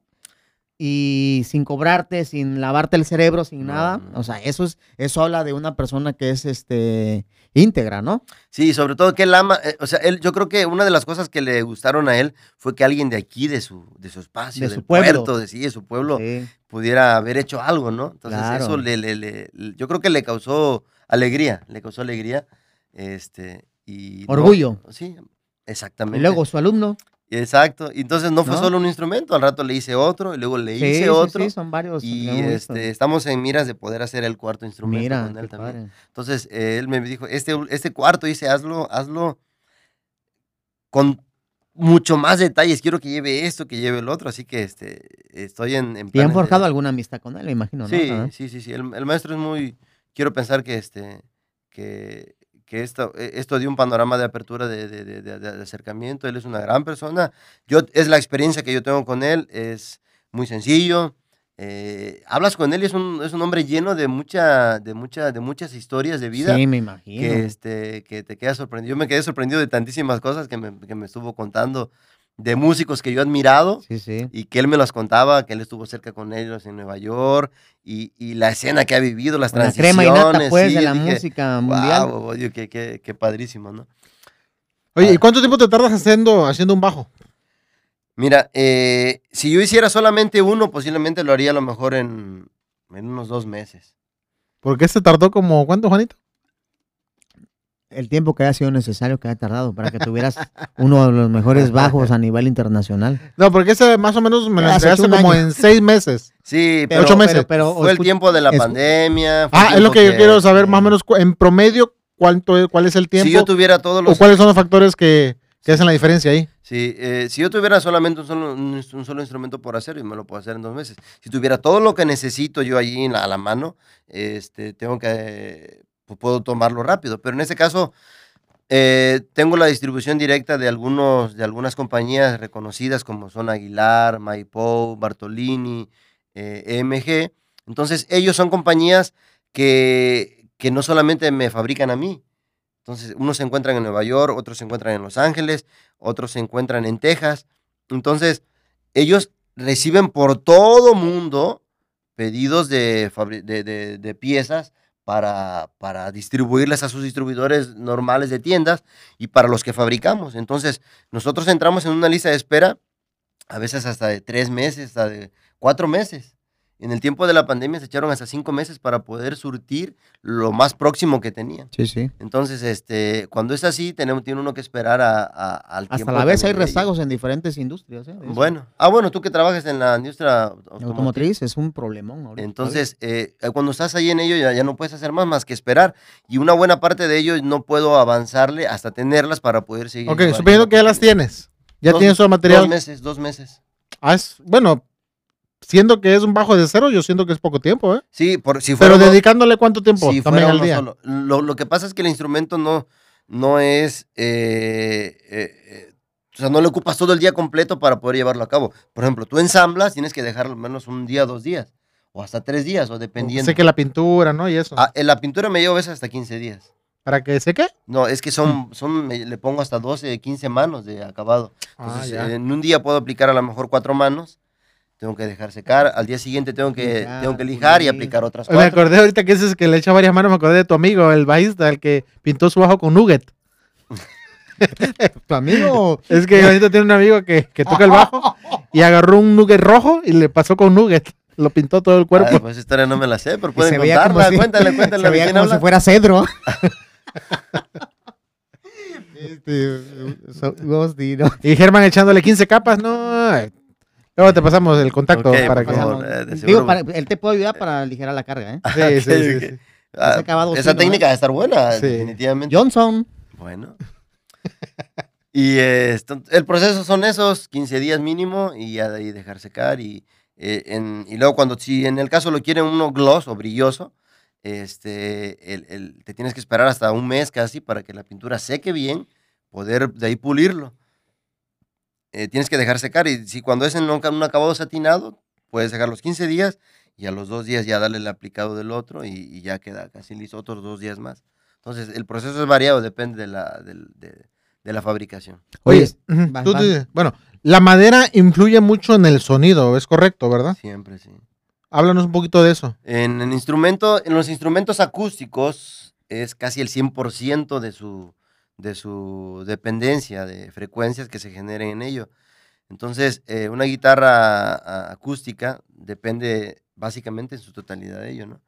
y sin cobrarte, sin lavarte el cerebro, sin No, nada. no. O sea, eso es, eso habla de una persona que es este íntegra, ¿no? Sí, sobre todo que él ama, eh, o sea, él, yo creo que una de las cosas que le gustaron a él fue que alguien de aquí, de su, de su espacio, De del su pueblo. puerto, de sí, de su pueblo, Sí. pudiera haber hecho algo, ¿no? Entonces Claro. eso le, le- le- yo creo que le causó alegría, le causó alegría, este, y no- Orgullo. sí, exactamente. Y luego su alumno. Exacto. Entonces no fue ¿No? solo un instrumento, al rato le hice otro, y luego le Sí, hice sí, otro. sí, son varios. Y este, estamos en miras de poder hacer el cuarto instrumento Mira, con él también. padre. Entonces, eh, él me dijo, este, este cuarto, dice, hazlo, hazlo con mucho más detalles. Quiero que lleve esto, que lleve el otro. Así que este, estoy en, en Y han de- forjado alguna amistad con él, me imagino, ¿no? Sí, sí, sí, sí. El, el maestro es muy, quiero pensar que este, que, que esto, eh, esto dio un panorama de apertura de, de- de- de- de acercamiento. Él es una gran persona. Yo, es la experiencia que yo tengo con él, es muy sencillo. Eh, hablas con él y es un, es un hombre lleno de mucha, de mucha, de muchas historias de vida Sí, me imagino. que, este, que te quedas sorprendido. Yo me quedé sorprendido de tantísimas cosas que me, que me estuvo contando, de músicos que yo he admirado Sí, sí. y que él me las contaba, que él estuvo cerca con ellos en Nueva York y, y la escena que ha vivido, las transiciones. crema y nata, pues, sí, de la dije, música mundial. "Guau, oye, qué, qué- qué padrísimo, ¿no? Oye, ¿y cuánto tiempo te tardas haciendo, haciendo un bajo? Mira, eh, si yo hiciera solamente uno, posiblemente lo haría a lo mejor en, en unos dos meses. Porque este tardó como, ¿cuánto, Juanito? El tiempo que haya sido necesario que haya tardado para que tuvieras uno de los mejores bajos a nivel internacional. No, porque ese más o menos me lo Hace entregaste como en seis meses. Sí, Pero- Ocho meses. Pero, pero fue el tiempo de la pandemia. Ah, es lo que yo quiero saber más o menos en promedio cuánto, cuál es el tiempo Si yo tuviera todos o los cuáles son los factores que, ¿Qué es la diferencia ahí? Sí, eh, si yo tuviera solamente un solo, un, solo instrumento por hacer, y me lo puedo hacer en dos meses. Si tuviera todo lo que necesito yo allí en la- a la mano, este, tengo que, eh, puedo tomarlo rápido. Pero en este caso, eh, tengo la distribución directa de, algunos, de algunas compañías reconocidas como son Aguilar, Maipou, Bartolini, eh, EMG. Entonces, ellos son compañías que, que no solamente me fabrican a mí. Entonces, unos se encuentran en Nueva York, otros se encuentran en Los Ángeles, otros se encuentran en Texas. Entonces, ellos reciben por todo mundo pedidos de piezas para, para distribuirlas a sus distribuidores normales de tiendas y para los que fabricamos. Entonces, nosotros entramos en una lista de espera, a veces hasta de tres meses, hasta de cuatro meses. En el tiempo de la pandemia se echaron hasta cinco meses para poder surtir lo más próximo que tenían. Sí, sí. Entonces, este, cuando es así, tenemos, tiene uno que esperar a, a- al Hasta tiempo la vez hay rezagos en diferentes industrias. ¿eh? Bueno, ah, bueno, tú que trabajas en la industria automotriz. Automotriz es un problemón. ahorita, Entonces, eh, eh, cuando estás ahí en ello, ya, ya no puedes hacer más más que esperar. Y una buena parte de ellos no puedo avanzarle hasta tenerlas para poder seguir. Ok, suponiendo que ya las tienes. Ya Dos- tienes todo el material. Dos meses, dos meses. Ah, es- bueno, siendo que es un bajo de cero, yo siento que es poco tiempo, ¿eh? Sí, por, si fuera Pero uno- dedicándole cuánto tiempo si también fuera al día. solo. Lo, lo que pasa es que el instrumento no, no es. eh, eh, eh, o sea, no le ocupas todo el día completo para poder llevarlo a cabo. Por ejemplo, tú ensamblas, tienes que dejarlo al menos un día, dos días. O hasta tres días, o dependiendo. Sé que la pintura, ¿no? Y eso. Ah, en la pintura me llevo a veces hasta 15 días. ¿Para que seque? No, es que Mm. son, son me- le pongo hasta 12, 15 manos de acabado. Ah, Entonces, ya. en un día puedo aplicar a lo mejor cuatro manos. Tengo que dejar secar. Al día siguiente tengo que, Lijar, tengo que lijar y aplicar otras Me cuatro. acordé ahorita que dices que le echa varias manos, me acordé de tu amigo, el bajista, el que pintó su bajo con nugget. ¿Tu amigo? Es que ahorita tiene un amigo que, que toca el bajo y agarró un nugget rojo y le pasó con nugget. Lo pintó todo el cuerpo. Pues esa historia no me la sé, pero pueden contarla. si- Cuéntale, cuéntale. Se ¿de veía como si fuera cedro. este, so-. Y Germán echándole 15 capas, no. Luego te pasamos el contacto para que. favor. eh, Digo, para- él te puede ayudar para aligerar la carga, ¿eh? Sí, sí, sí, sí. Ah, esa técnica ¿eh? debe estar buena, Sí. definitivamente. Johnson. Bueno. y eh, esto- el proceso son esos 15 días mínimo y ya de ahí dejar secar. Y, eh, en- y luego cuando, si en el caso lo quieren uno gloss o brilloso, este, el- el- te tienes que esperar hasta un mes casi para que la pintura seque bien, poder de ahí pulirlo. Eh, tienes que dejar secar y si cuando es en un, un acabado satinado, puedes dejar los 15 días y a los dos días ya darle el aplicado del otro y, y ya queda casi listo otros dos días más. Entonces, el proceso es variado, depende de la, de, de la fabricación. Oye, Oye, ujú, vas, tú vas. di- bueno, la madera influye mucho en el sonido, es correcto, ¿verdad? Siempre, sí. Háblanos un poquito de eso. En, el instrumento, en los instrumentos acústicos es casi el 100% de su, de su dependencia de frecuencias que se generen en ello. Entonces, eh, una guitarra acústica depende básicamente en su totalidad de ello, ¿no?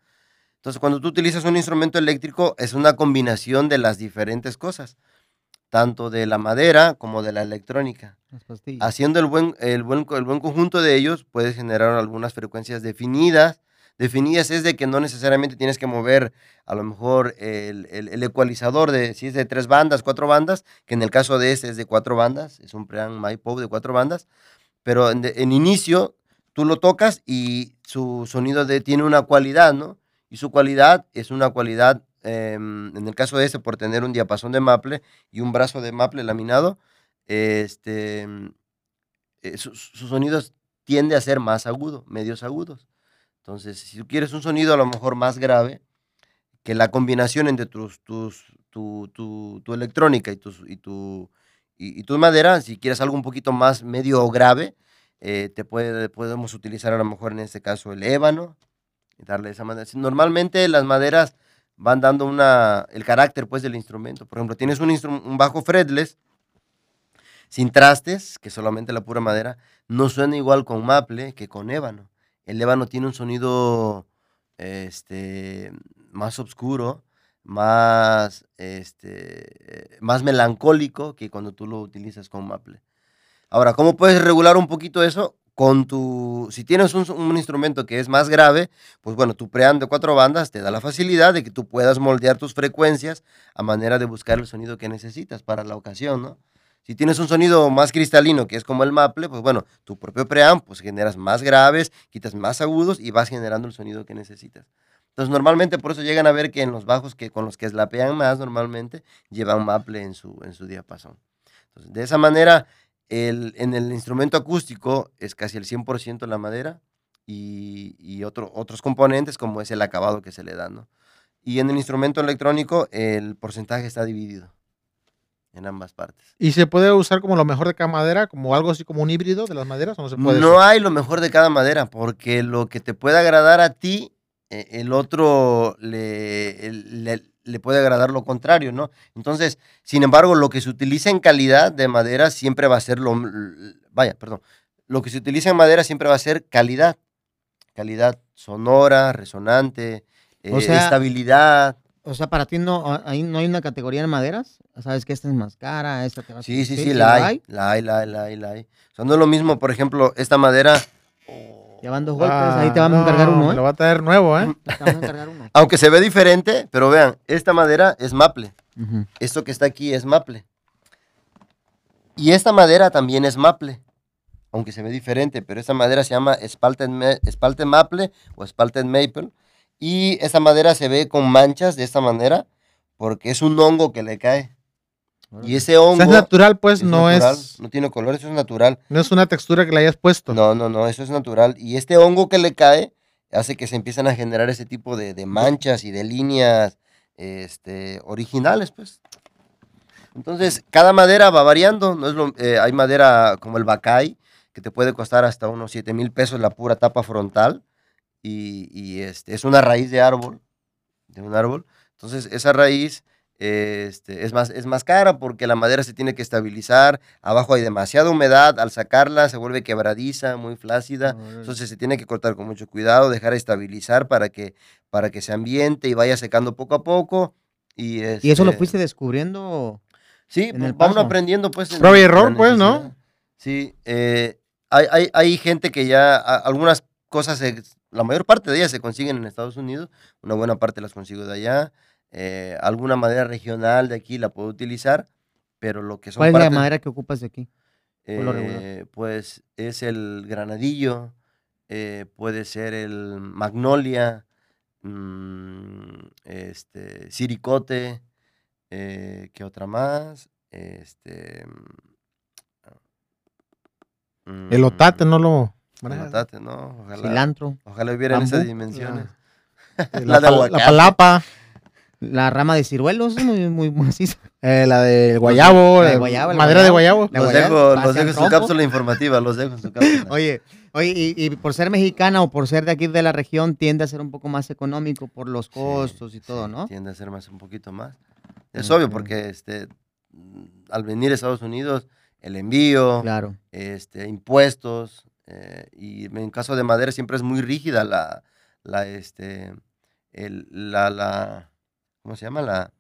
Entonces, cuando tú utilizas un instrumento eléctrico, es una combinación de las diferentes cosas, tanto de la madera como de la electrónica. Haciendo el buen, el, buen, el buen conjunto de ellos, puedes generar algunas frecuencias definidas. Definidas es de que no necesariamente tienes que mover a lo mejor el, el- ecualizador de si es de tres bandas, cuatro bandas, que en el caso de este es de cuatro bandas, es un preamp MyPop de cuatro bandas, pero en, inicio tú lo tocas y su sonido de, tiene una cualidad, ¿no? Y su cualidad es una cualidad, em, en el caso de este, por tener un diapasón de maple y un brazo de maple laminado, este, eh, su, su sonido tiende a ser más agudo, medios agudos. Entonces, si tú quieres un sonido a lo mejor más grave, que la combinación entre tus, tus, tu, tu- tu electrónica y, tus, y, tu, y, y tu madera, si quieres algo un poquito más medio grave, eh, te puede, podemos utilizar a lo mejor en este caso el ébano y darle esa manera. Normalmente las maderas van dando una, el carácter pues del instrumento. Por ejemplo, tienes un, un bajo fretless sin trastes, que solamente la pura madera, no suena igual con maple que con ébano. El ébano tiene un sonido este, más oscuro, más, este, más melancólico que cuando tú lo utilizas con maple. Ahora, ¿cómo puedes regular un poquito eso? Con tu, si tienes un, un instrumento que es más grave, pues bueno, tu preamp de cuatro bandas te da la facilidad de que tú puedas moldear tus frecuencias a manera de buscar el sonido que necesitas para la ocasión, ¿no? Si tienes un sonido más cristalino, que es como el maple, pues bueno, tu propio preamp, pues generas más graves, quitas más agudos y vas generando el sonido que necesitas. Entonces, normalmente por eso llegan a ver que en los bajos que con los que slapean más, normalmente llevan maple en su, en su diapasón. Entonces, de esa manera, el, en el instrumento acústico es casi el 100% la madera y, y otro, otros componentes como es el acabado que se le da, ¿no? Y en el instrumento electrónico el porcentaje está dividido en ambas partes. ¿Y se puede usar como lo mejor de cada madera, como algo así como un híbrido de las maderas o no se puede? No usar? hay lo mejor de cada madera, porque lo que te puede agradar a ti, eh, el otro le, el- le- le puede agradar lo contrario, ¿no? Entonces, sin embargo, lo que se utiliza en calidad de madera siempre va a ser lo... Vaya, perdón. Lo que se utiliza en madera siempre va a ser calidad. Calidad sonora, resonante, O eh, sea, estabilidad. O sea, para ti no, ah, ahí no hay una categoría en maderas. Sabes que esta es más cara, esta te va a Sí, sí, sí, ¿sí la hay. La hay, la hay, la hay, la hay. O sea, no es lo mismo, por ejemplo, esta madera... Ya van dos golpes, ahí te vamos a Ah, encargar no, uno, ¿eh? Lo va a traer nuevo, ¿eh? Te vamos a encargar uno. Aunque se ve diferente, pero vean, esta madera es maple. Esto que está aquí es maple. Y esta madera también es maple. Aunque se ve diferente, pero esta madera se llama Spalted Maple o Spalted Maple. Y esta madera se ve con manchas de esta manera porque es un hongo que le cae. Y ese O hongo sea, es natural, pues, es no natural, es no tiene color, eso es natural. no es una textura que le hayas puesto. No, no, no, eso es natural. Y este hongo que le cae hace que se empiezan a generar ese tipo de, de manchas y de líneas este, originales, pues. Entonces, cada madera va variando. No es lo- eh, hay madera como el bacay, que te puede costar hasta unos 7 mil pesos la pura tapa frontal. Y, y, este, es una raíz de árbol, de un árbol. Entonces, esa raíz este, es, más, es más cara porque la madera se tiene que estabilizar. Abajo hay demasiada humedad. Al sacarla se vuelve quebradiza, muy flácida. Entonces se tiene que cortar con mucho cuidado, dejar estabilizar para que, para que se ambiente y vaya secando poco a poco. Y, ¿Y eso lo este, fuiste descubriendo? Sí, en pues, el vamos paso? aprendiendo pues. Prueba y error, pues, ¿no? Sí, eh, hay, hay, hay gente que ya, a- algunas cosas, se- la mayor parte de ellas se consiguen en Estados Unidos, una buena parte las consigo de allá, eh, alguna madera regional de aquí la puedo utilizar, pero lo que son ¿Cuál es la madera que ocupas de aquí? eh, pues es el granadillo, eh, puede ser el magnolia, mm, este, siricote, eh, ¿qué otra más? Este, El otate no lo el manejas. otate, no, ojalá, Cilantro, ojalá hubiera en esas dimensiones. La, La de aguacate. la palapa, la rama de ciruelos, es muy, muy maciza. eh, la de guayabo, La de guayabo, madera de guayabo. Los dejo, los dejo en su cápsula informativa, los dejo en su cápsula. Oye, oye, y, y por ser mexicana o por ser de aquí de la región tiende a ser un poco más económico por los Sí, costos y todo, sí, ¿no? Tiende a ser más un poquito más. Es obvio, porque este, al venir a Estados Unidos, el envío, Claro. este, impuestos, eh, y en caso de madera siempre es muy rígida la, la, este, el- la, la, ¿cómo se llama? La,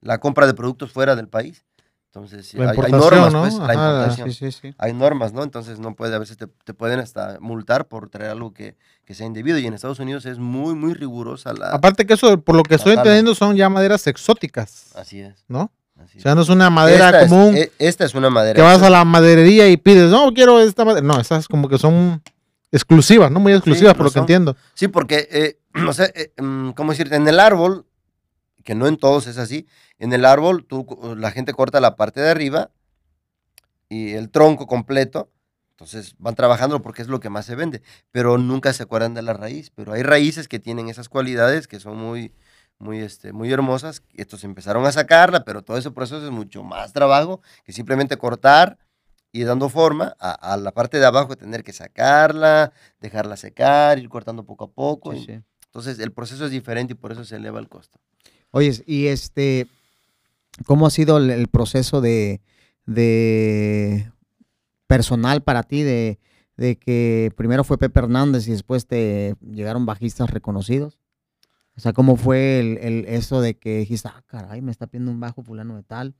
la compra de productos fuera del país. Entonces, hay, normas, ¿no? pues, la importación. sí, sí, sí. Hay normas, ¿no? Entonces no puede, a veces te, te pueden hasta multar por traer algo que, que sea indebido. Y en Estados Unidos es muy, muy rigurosa la... Aparte que eso, por lo que estoy entendiendo, son ya maderas exóticas, Así es. ¿no? Así O sea, no es una madera esta, es- común e- esta es una madera. que vas a la maderería y pides, no, quiero esta madera. No, esas como que son exclusivas, ¿no? Muy exclusivas, por lo lo que entiendo. Sí, porque, eh, no sé, eh, mm, ¿cómo decirte? En el árbol, que no en todos es así, en el árbol tú, la gente corta la parte de arriba y el tronco completo, entonces van trabajando porque es lo que más se vende, pero nunca se acuerdan de la raíz, pero hay raíces que tienen esas cualidades que son muy, muy, este, muy hermosas, estos empezaron a sacarla, pero todo ese proceso es mucho más trabajo que simplemente cortar y dando forma a, a la parte de abajo, tener que sacarla, dejarla secar, ir cortando poco a poco. Sí, y- sí. Entonces el proceso es diferente y por eso se eleva el costo. Oye, y este, ¿cómo ha sido el, el proceso de, de personal para ti de, de que primero fue Pepe Hernández y después te llegaron bajistas reconocidos? O sea, ¿cómo fue el, el- eso de que dijiste, ah, caray, me está pidiendo un bajo fulano de tal?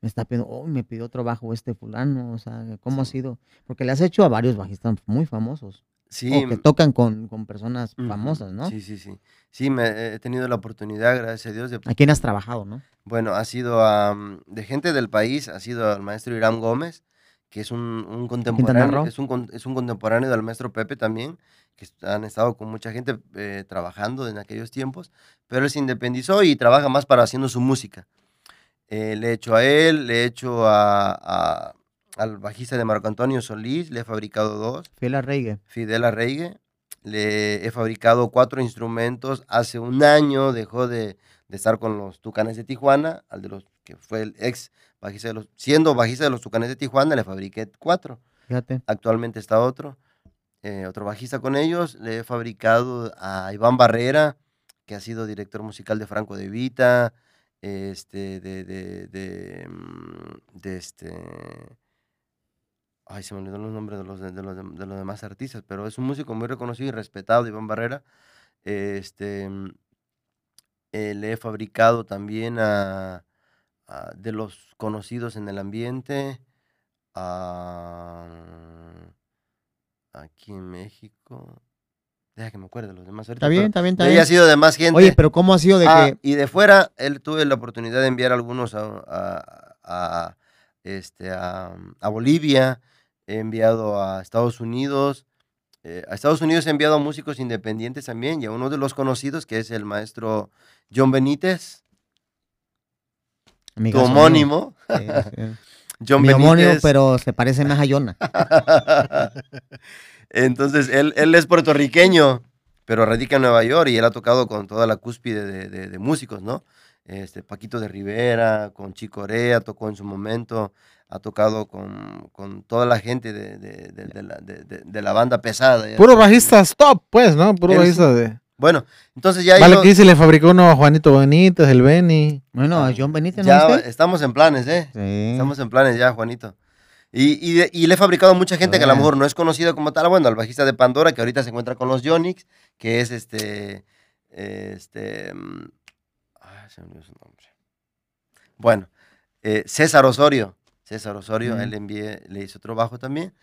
Me está pidiendo, oh, me pidió otro bajo este fulano. O sea, ¿cómo ha sido? Porque le has hecho a varios bajistas muy famosos. Sí, o que tocan con, con personas famosas, ¿no? Sí, sí, sí. Sí, me, he tenido la oportunidad, gracias a Dios, de ¿A quién has trabajado, no? Bueno, ha sido am, de gente del país, ha sido el maestro Irán Gómez, que es un, un contemporáneo, es un, es un contemporáneo del maestro Pepe también, que han estado con mucha gente eh, trabajando en aquellos tiempos, pero él se independizó y trabaja más para haciendo su música. Eh, le he hecho a él, le he hecho a, a- al bajista de Marco Antonio Solís, le he fabricado dos. Fiel a Reggae. Fidel Arraigue. Le he fabricado cuatro instrumentos. Hace un año dejó de, de estar con los Tucanes de Tijuana, al de los que fue el ex bajista de los, siendo bajista de los Tucanes de Tijuana, le fabriqué cuatro. Fíjate. Actualmente está otro, eh, otro bajista con ellos. Le he fabricado a Iván Barrera, que ha sido director musical de Franco de Vita, este, de, de, de, mm, este, ay, se me olvidó los nombres de los, de, los, de los demás artistas, pero es un músico muy reconocido y respetado, Iván Barrera. Este, mm, eh, le he fabricado también a, a- de los conocidos en el ambiente, a, aquí en México. Deja que me acuerde de los demás ahorita. Está bien, está bien, está bien. ha sido de más gente. Oye, pero ¿cómo ha sido de Ah, que y de fuera, él tuve la oportunidad de enviar algunos a, a- a, este, a, a Bolivia, he enviado a Estados Unidos. eh, a Estados Unidos he enviado a músicos independientes también, y a uno de los conocidos, que es el maestro John Benítez, tu homónimo. Sí, sí. John Mi homónimo, pero se parece más a Yona. Entonces, él, él es puertorriqueño, pero radica en Nueva York y él ha tocado con toda la cúspide de, de- de músicos, ¿no? Este, Paquito de Rivera, con Chico Corea, tocó en su momento, ha tocado con, con toda la gente de, de- de- de la, de- de- de la banda pesada. Puro bajistas top, pues, ¿no? Puro Él bajista de. Bueno, entonces ya, Vale, hizo- que se le fabricó uno a Juanito Benítez, el Benny. Bueno, a John Benítez, ¿no ya viste? estamos en planes, ¿eh? Sí. Estamos en planes ya, Juanito. Y, y, de- y le he fabricado a mucha gente que a lo mejor no es conocida como tal. Bueno, al bajista de Pandora, que ahorita se encuentra con los Yonix, que es este. Este. mm, ay, se me olvidó su nombre. Bueno, eh, César Osorio. César Osorio, a él le envié, le hice otro bajo también.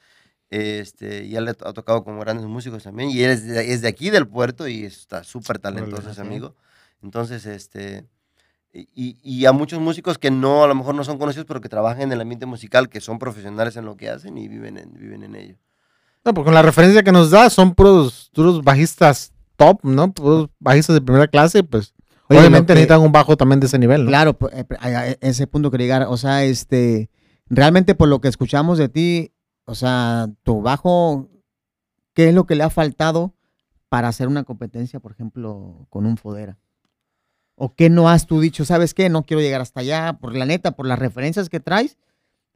Este, y él le ha tocado con grandes músicos también. Y él es de, es de aquí del puerto y está súper talentoso ese sí. amigo. Entonces, este. Y, y a muchos músicos que no, a lo mejor no son conocidos, pero que trabajan en el ambiente musical, que son profesionales en lo que hacen y viven en, viven en ello. No, porque con la referencia que nos da son puros, puros bajistas top, ¿no? Puros bajistas de primera clase, pues. Oye, obviamente que- necesitan un bajo también de ese nivel, ¿no? Claro, pues, eh, a a ese punto que llegar, o sea, este, realmente por lo que escuchamos de ti, o sea, tu bajo, ¿qué es lo que le ha faltado para hacer una competencia, por ejemplo, con un Fodera? ¿O qué no has tú dicho, sabes qué, no quiero llegar hasta allá, por la neta, por las referencias que traes,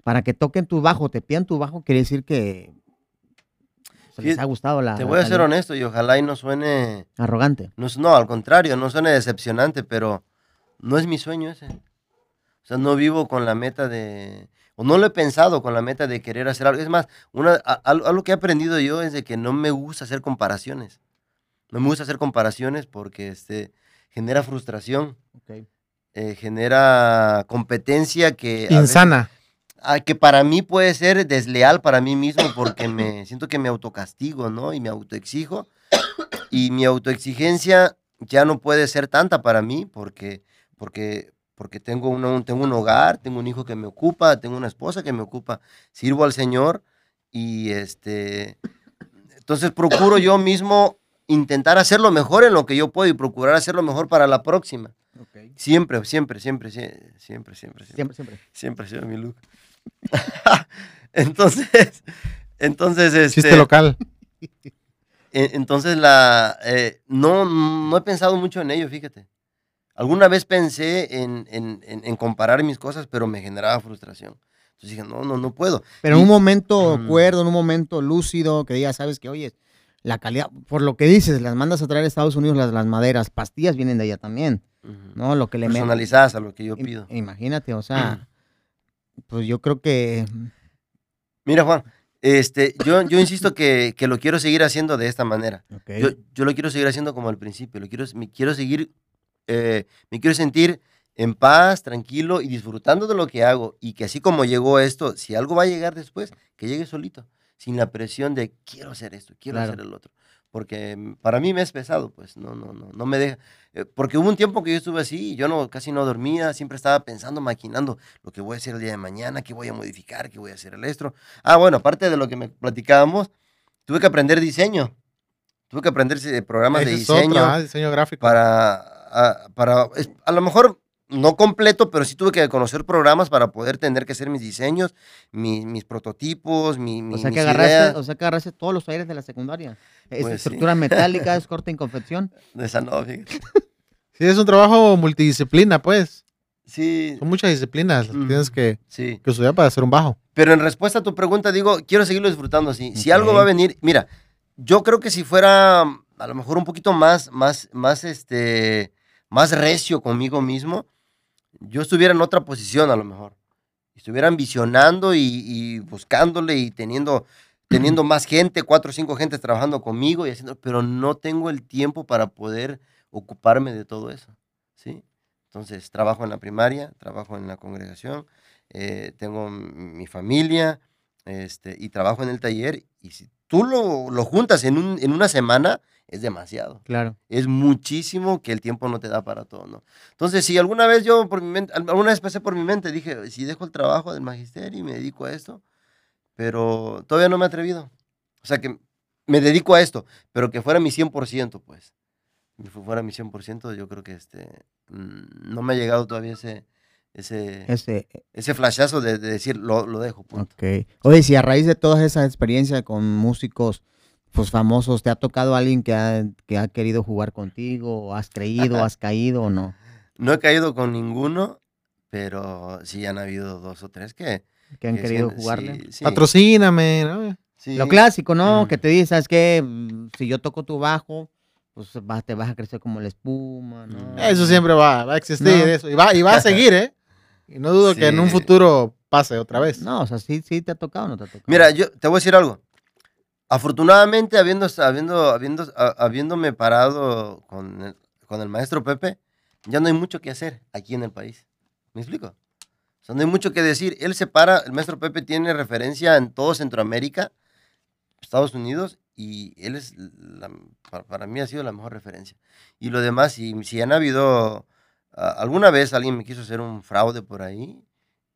para que toquen tu bajo, te pidan tu bajo, quiere decir que se les ha gustado la... Te voy a ser honesto y ojalá y no suene, Arrogante. no, no, al contrario, no suene decepcionante, pero no es mi sueño ese. O sea, no vivo con la meta de, o no lo he pensado con la meta de querer hacer algo. Es más, una, a- algo algo que he aprendido yo es de que no me gusta hacer comparaciones. No me gusta hacer comparaciones porque este, genera frustración. eh, genera competencia que, a veces- Insana. ah, que para mí puede ser desleal para mí mismo porque me siento que me autocastigo, ¿no? Y me autoexijo. Y mi autoexigencia ya no puede ser tanta para mí porque, porque, porque tengo, una- un, tengo un hogar, tengo un hijo que me ocupa, tengo una esposa que me ocupa, sirvo al Señor y este... Entonces procuro yo mismo intentar hacer lo mejor en lo que yo puedo y procurar hacer lo mejor para la próxima. Siempre, siempre, siempre, sie- siempre, siempre, siempre. Siempre, siempre. Siempre ha sido mi look. entonces, entonces, este, Chiste local. entonces la, eh, no, no he pensado mucho en ello, fíjate. Alguna vez pensé en, en- en- comparar mis cosas, pero me generaba frustración. Entonces dije, no, no, no puedo. Pero en un momento cuerdo, en un momento lúcido, que digas, sabes que, oye, la calidad, por lo que dices, las mandas a traer a Estados Unidos las, las maderas, pastillas vienen de allá también, Ujú. ¿no? Lo que le. Personalizadas a lo que yo pido. Imagínate, o sea, pues yo creo que Mira, Juan, este, yo, yo insisto que, que lo quiero seguir haciendo de esta manera. Yo, yo lo quiero seguir haciendo como al principio. Lo quiero, me quiero seguir, eh, me quiero sentir en paz, tranquilo y disfrutando de lo que hago. Y que así como llegó esto, si algo va a llegar después, que llegue solito. sin la presión de quiero hacer esto, quiero Claro. hacer el otro. Porque mm, para mí me es pesado, pues no, no, no, no me deja. eh, Porque hubo un tiempo que yo estuve así, y yo no, casi no dormía, siempre estaba pensando, maquinando lo que voy a hacer el día de mañana, qué voy a modificar, qué voy a hacer el esto. Ah, bueno, aparte de lo que me platicábamos, tuve que aprender diseño. Tuve que aprender eh, programas de diseño otro, ah, diseño gráfico. para, a, para es- a lo mejor no completo, pero sí tuve que conocer programas para poder tener que hacer mis diseños, mi- mis prototipos, mi, mi- O sea, mis que agarraste, ideas. o sea que agarraste todos los talleres de la secundaria. Es Pues sí. estructura metálica, es corte en confección. De esa no, fíjate. Sí, es un trabajo multidisciplina, pues. Sí, Son muchas disciplinas las que Ujú. tienes que, sí. que estudiar para hacer un bajo. Pero en respuesta a tu pregunta, digo, quiero seguirlo disfrutando así. Si algo va a venir, mira, yo creo que si fuera mm, a lo mejor un poquito más, más, más, este, más recio conmigo mismo, yo estuviera en otra posición a lo mejor. Estuviera ambicionando y, y buscándole y teniendo, teniendo más gente, cuatro o cinco gentes trabajando conmigo y haciendo, pero no tengo el tiempo para poder ocuparme de todo eso, ¿sí? Entonces, trabajo en la primaria, trabajo en la congregación, eh, tengo mi familia este, y trabajo en el taller. Y si tú lo, lo juntas en, un- en una semana, es demasiado. Claro. Es muchísimo que el tiempo no te da para todo, ¿no? Entonces, si alguna vez yo, por mi mente, al- alguna vez pasé por mi mente, dije, si dejo el trabajo del magisterio y me dedico a esto, pero todavía no me he atrevido. O sea, que me dedico a esto, pero que fuera mi 100%, pues. Fu- fuera mi 100%, yo creo que este, mm, no me ha llegado todavía ese, ese, Ese, ese flashazo de, de decir, lo, lo dejo, punto. ok. Oye, si a raíz de todas esas experiencias con músicos pues famosos, ¿te ha tocado alguien que ha, que ha querido jugar contigo? ¿O ¿Has creído, has caído o no? No he caído con ninguno, pero sí han habido dos o tres que... Que han que querido sí- jugarle. sí, sí, Patrocíname, ¿no? sí. Lo clásico, ¿no? Mm. Que te dices, ¿sabes qué? Si yo toco tu bajo, pues va- te vas a crecer como la espuma, ¿no? Mm. Eso siempre va, va a existir, No. eso. Y va, y va a seguir, ¿eh? Y no dudo que en un futuro pase otra vez. No, o sea, sí, sí te ha tocado o no te ha tocado. Mira, yo te voy a decir algo. Afortunadamente, habiendo, habiendo, habiendo, habiéndome parado con el, con el maestro Pepe, ya no hay mucho que hacer aquí en el país. ¿Me explico? O sea, no hay mucho que decir. Él se para, el maestro Pepe tiene referencia en todo Centroamérica, Estados Unidos, y él es, la- para, mí ha sido la mejor referencia. Y lo demás, si, si han habido, ah, alguna vez alguien me quiso hacer un fraude por ahí,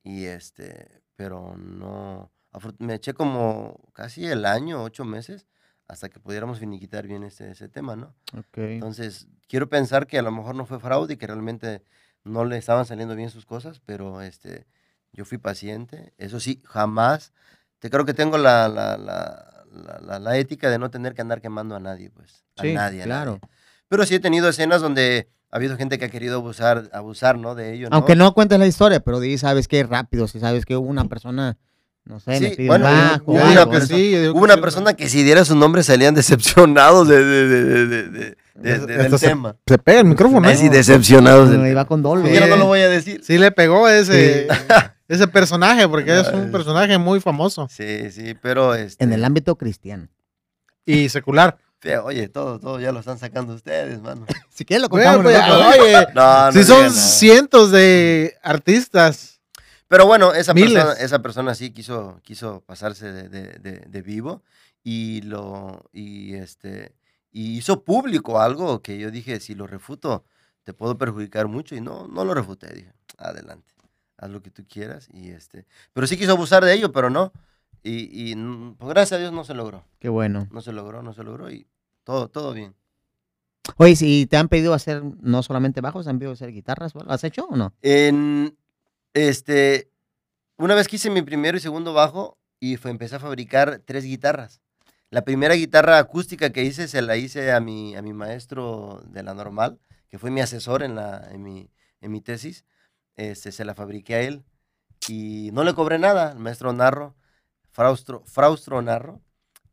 y este, pero no, me eché como casi el año, ocho meses, hasta que pudiéramos finiquitar bien ese, ese tema, ¿no? Ok. Entonces, quiero pensar que a lo mejor no fue fraude y que realmente no le estaban saliendo bien sus cosas, pero este, yo fui paciente. Eso sí, jamás, te creo que tengo la, la, la, la- ética de no tener que andar quemando a nadie, pues. A Sí, nadie, a claro. nadie. Pero sí he tenido escenas donde ha habido gente que ha querido abusar, abusar ¿no? De ello, ¿no? Aunque no cuentes la historia, pero di, sabes que rápido, si sabes que hubo una persona, no sé, me Sí, bueno, yo- yo Yo digo que sí. yo digo Hubo que una sí. persona que si diera su nombre salían decepcionados de, de- de- de- de- de- de- de- del se- tema. Se pega el micrófono, Ay, ¿eh? sí, decepcionados No, iba con dolo. Como quiera, no lo voy a decir. Sí le pegó ese, ese personaje, porque es un personaje muy famoso Sí, sí, pero este, En el ámbito cristiano. y secular. oye, todo, todo ya lo están sacando ustedes, mano. Si quieres lo Bueno, contamos pues, No, no si son cientos de artistas. Pero bueno, esa Miles. persona, esa persona sí quiso, quiso pasarse de, de- de- de vivo y lo y este y hizo público algo que yo dije, si lo refuto, te puedo perjudicar mucho. Y no, no lo refuté, dije, adelante, haz lo que tú quieras. Y este, pero sí quiso abusar de ello, pero no. Y, y mm, pues gracias a Dios no se logró. Qué bueno. No se logró, no se logró y todo, todo bien. Oye, si te han pedido hacer no solamente bajos, te han pedido hacer guitarras, ¿lo ¿has hecho o no? En, este, una vez que hice mi primero y segundo bajo y fue, empecé a fabricar tres guitarras. La primera guitarra acústica que hice se la hice a mi, a mi maestro de la normal, que fue mi asesor en, la, en, mi, en mi tesis. Este, se la fabriqué a él y no le cobré nada, el maestro Narro, Fraustro, Fraustro Narro.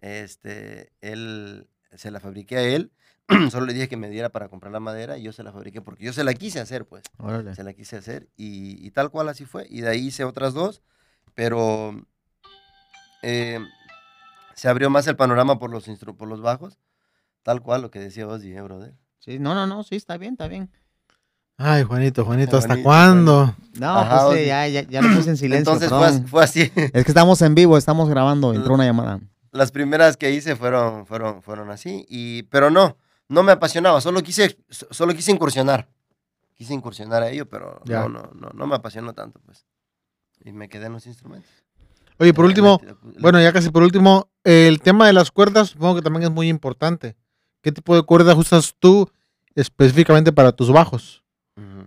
Este, él, se la fabriqué a él. Solo le dije que me diera para comprar la madera y yo se la fabriqué porque yo se la quise hacer, pues Órale. se la quise hacer y, y tal cual así fue. Y de ahí hice otras dos, pero eh, se abrió más el panorama por los, instru- por los bajos, tal cual lo que decía vos, dije, brother. Sí, no, no, no, sí, está bien, está bien. Ay, Juanito, Juanito, ¿hasta Juanito, cuándo? No, Ajá, pues o eh, ya, ya, ya lo puse en silencio. Entonces fue, fue así. Es que estamos en vivo, estamos grabando, entró una llamada. las primeras que hice fueron, fueron, fueron así, y, pero no, no me apasionaba, solo quise, solo quise incursionar. Quise incursionar a ello, pero Ya. no, no, no, no me apasionó tanto, pues. Y me quedé en los instrumentos. Oye, por Eh, último, bueno, ya casi por último, el tema de las cuerdas supongo que también es muy importante. ¿Qué tipo de cuerdas usas tú específicamente para tus bajos?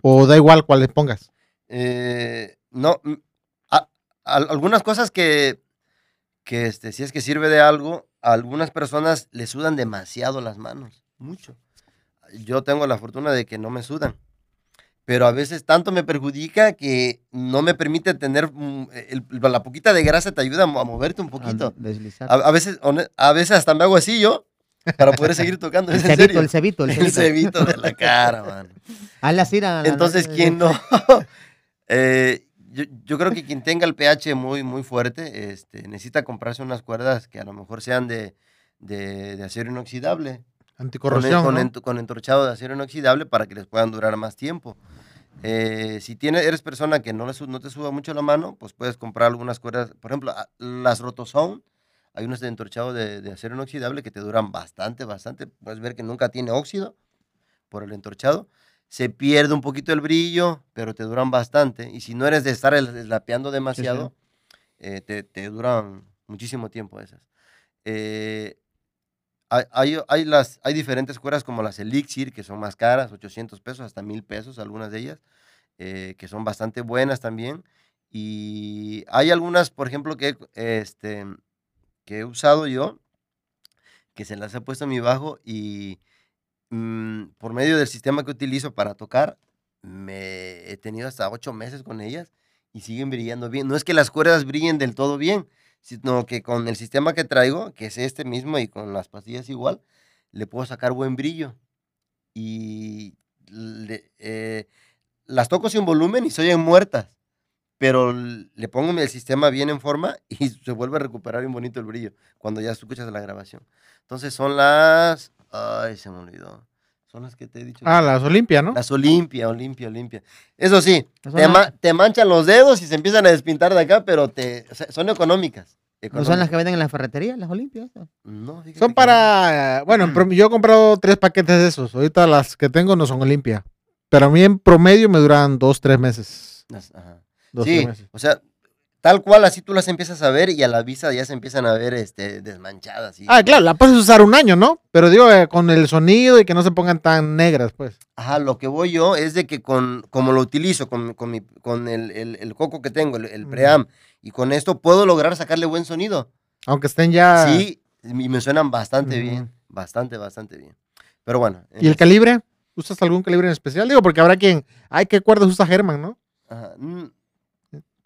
O da igual cuál le pongas. Eh, no, mm, a- algunas cosas que, que este, si es que sirve de algo, a algunas personas les sudan demasiado las manos, mucho. Yo tengo la fortuna de que no me sudan, pero a veces tanto me perjudica que no me permite tener, mm, el- la poquita de grasa te ayuda a mo- a moverte un poquito. A deslizar. A, veces, a veces hasta me hago así yo, para poder seguir tocando, el cebito, serio. el cebito, el El cebito. de la cara, man. A la- Entonces, ¿quién no? Eh, yo, yo creo que quien tenga el pH muy, muy fuerte este, necesita comprarse unas cuerdas que a lo mejor sean de, de, de acero inoxidable, Anticorrosión. con ¿no? con entorchado de acero inoxidable para que les puedan durar más tiempo. Eh, si tiene, eres persona que no, le no te suba mucho la mano, pues puedes comprar algunas cuerdas, por ejemplo, a- las Rotosound, hay unas de entorchado de, de acero inoxidable que te duran bastante, bastante, puedes ver que nunca tiene óxido por el entorchado, se pierde un poquito el brillo, pero te duran bastante, y si no eres de estar lapeando demasiado, eh, te, te duran muchísimo tiempo esas. Eh, hay, hay, las, hay diferentes cuerdas como las Elixir, que son más caras, 800 pesos, hasta 1000 pesos, algunas de ellas, eh, que son bastante buenas también. Y hay algunas, por ejemplo, que, este, que he usado yo, que se las he puesto en mi bajo y mm, por medio del sistema que utilizo para tocar, me he tenido hasta ocho meses con ellas y siguen brillando bien. No es que las cuerdas brillen del todo bien, sino que con el sistema que traigo, que es este mismo y con las pastillas igual, le puedo sacar buen brillo. Y le- eh, las toco sin volumen y se oyen muertas, pero le pongo el sistema bien en forma y se vuelve a recuperar bien bonito el brillo cuando ya escuchas la grabación. Entonces son las... Ay, se me olvidó. Son las que te he dicho. Ah, las Olimpia, ¿no? Las Olimpia, Olimpia, Olimpia. Eso sí, te, ma- las, te manchan los dedos y se empiezan a despintar de acá, pero te, o sea, son económicas. ¿no son las que venden en la ferretería, las Olimpias? No, Son para. Bueno, yo he comprado tres paquetes de esos. Ahorita las que tengo no son Olimpia. Pero a mí en promedio me duran dos, tres meses. Las- ajá. Dos, Sí, tres meses. o sea, tal cual así tú las empiezas a ver y a la vista ya se empiezan a ver este, desmanchadas. y- Ah, claro, la puedes usar un año, ¿no? Pero digo, eh, con el sonido y que no se pongan tan negras, pues. Ajá, lo que voy yo es de que con, como lo utilizo, con, con, mi- con el, el- el coco que tengo, el, el Mm. preamp, y con esto puedo lograr sacarle buen sonido. Aunque estén ya. Sí, y me suenan bastante bien, bastante, bastante bien. Pero bueno. ¿Y el calibre? ¿Usas algún calibre en especial? Digo, porque habrá quien. Ay, ¿qué cuerdas usa Germán, no? Ajá, mm,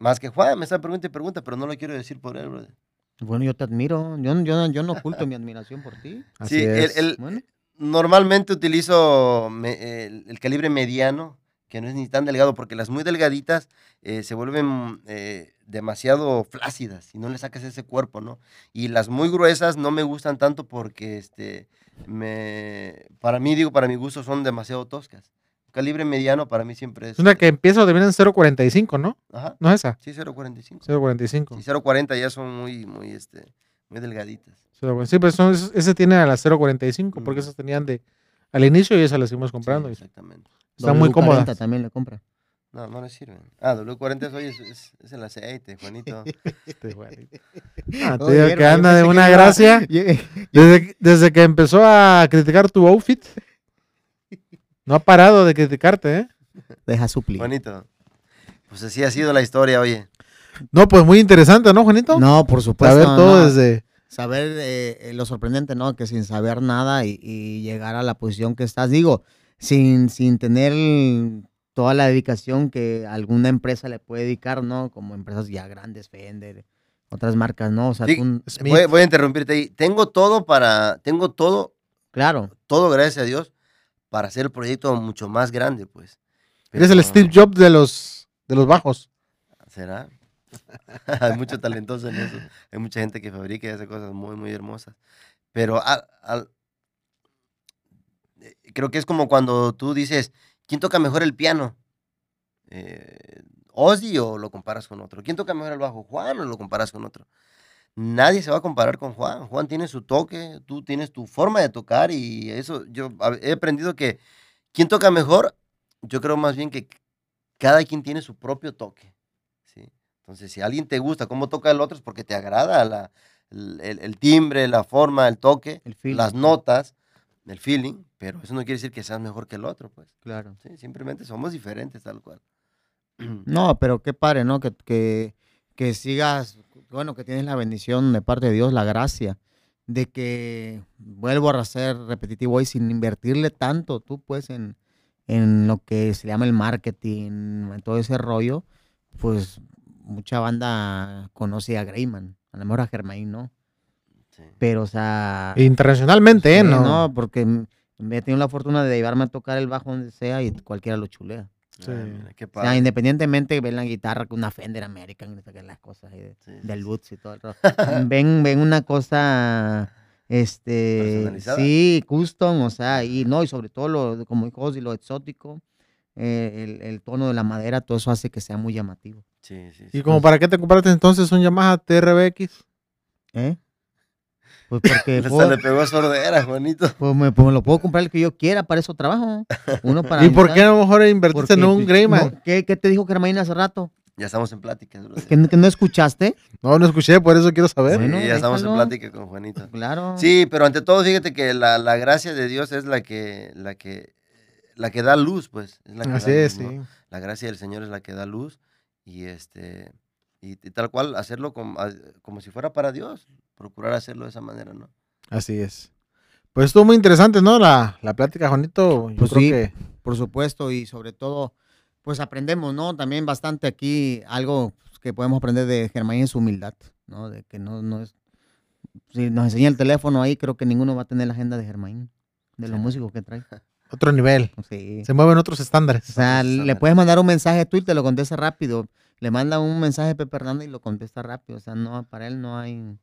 Más que Juan, me está pregunta y pregunta, pero no lo quiero decir por él, brother. Bueno, yo te admiro. Yo, yo, yo no oculto mi admiración por ti. Así Sí, el- Bueno, Normalmente utilizo me- el, el calibre mediano, que no es ni tan delgado, porque las muy delgaditas eh, se vuelven eh, demasiado flácidas y no le sacas ese cuerpo, ¿no? Y las muy gruesas no me gustan tanto porque, este, me, para mí, digo, para mi gusto son demasiado toscas. Calibre mediano para mí siempre es... Es una que empieza o termina en 0.45, ¿no? Ajá, ¿No es esa? sí, 0.45. 0.45. Sí, 0.40 ya son muy, muy, este, muy delgaditas. Sí, pues son- ese tiene a las 0.45, porque Ujú. esas tenían de al inicio y esas las seguimos comprando. Sí, exactamente. están muy W40 cómodas. también le compra. No, no le sirven. Ah, W40 es, oye, es, es- es el aceite, Juanito. Este, güey. Ah, te Oye, digo que anda yo de una gracia. Desde, desde que empezó a criticar tu outfit, no ha parado de criticarte, ¿eh? Deja suplir. Juanito, pues así ha sido la historia, oye. No, pues muy interesante, ¿no, Juanito? No, por supuesto. Saber todo no. desde... Saber eh, eh, lo sorprendente, ¿no? Que sin saber nada y, y llegar a la posición que estás, digo, sin, sin tener toda la dedicación que alguna empresa le puede dedicar, ¿no? Como empresas ya grandes, Fender, otras marcas, ¿no? O sea, Sí, tú-. Voy, voy a interrumpirte ahí. Tengo todo para, tengo todo, claro, todo gracias a Dios, para hacer el proyecto mucho más grande, pues. Eres el Pero- Steve Jobs de los, de los bajos. ¿Será? Hay mucho talentoso en eso. Hay mucha gente que fabrica y hace cosas muy, muy hermosas. Pero al- al- eh, creo que es como cuando tú dices, ¿quién toca mejor el piano? Eh, ¿Ozzy o lo comparas con otro? ¿Quién toca mejor el bajo? ¿Juan o lo comparas con otro? Nadie se va a comparar con Juan. Juan tiene su toque, tú tienes tu forma de tocar y eso yo he aprendido que quien toca mejor, yo creo más bien que cada quien tiene su propio toque. ¿sí? Entonces, si alguien te gusta cómo toca el otro es porque te agrada la- el, el- el timbre, la forma, el toque, El feeling. las notas, el feeling, pero eso no quiere decir que seas mejor que el otro, pues. Claro. Sí, simplemente somos diferentes tal cual. No, pero qué padre, ¿no? Que, que, que sigas, bueno, que tienes la bendición de parte de Dios, la gracia, de que vuelvo a ser repetitivo hoy sin invertirle tanto tú, pues, en, en lo que se llama el marketing, en todo ese rollo, pues mucha banda conoce a Greyman, a lo mejor a Germain, ¿no? Sí. Pero, o sea... Internacionalmente, ¿eh? sí, No. porque me he tenido la fortuna de llevarme a tocar el bajo donde sea y cualquiera lo chulea. Sí. Ah, mira, qué O sea, independientemente ven la guitarra con una Fender American y las cosas ahí de, Sí, del. Boots y todo el rollo. ven, ven una cosa, este, sí, custom, o sea, y no, y sobre todo lo, como dijo Ozzy, lo exótico, eh, el, el tono de la madera, todo eso hace que sea muy llamativo. Sí, sí, sí. ¿Y como para qué te compraste entonces un Yamaha TRBX? ¿Eh? Pues porque Hasta puedo- le pegó sordera, Juanito. pues me, pues me lo puedo comprar el que yo quiera, para eso trabajo. Uno para ¿Y por qué a lo mejor invertiste en un pues, Greyman? no, ¿qué, ¿Qué te dijo Germain hace rato? Ya estamos en plática. ¿Que, no- que no escuchaste? No, no escuché, por eso quiero saber. Bueno, Sí, ya estamos en plática con Juanito. Claro. Sí, pero ante todo, fíjate que la, la gracia de Dios es la que, la que, la que da luz, pues. Es la que Así da es, sí. La gracia del Señor es la que da luz y este y, y tal cual hacerlo como, a- como si fuera para Dios, procurar hacerlo de esa manera, ¿no? Así es. Pues estuvo muy interesante, ¿no? La, la plática, Juanito. Yo Pues creo sí. que Por supuesto, y sobre todo, pues aprendemos, ¿no? También bastante aquí, algo que podemos aprender de Germán es su humildad, ¿no? De que no, no es... Si nos enseña el teléfono ahí, creo que ninguno va a tener la agenda de Germán, de los Sí. músicos que trae. otro nivel. Sí. Se mueven otros estándares. O sea, le puedes mandar un mensaje tú y te lo contesta rápido. Le manda un mensaje a Pepe Hernández y lo contesta rápido. O sea, no, para él no hay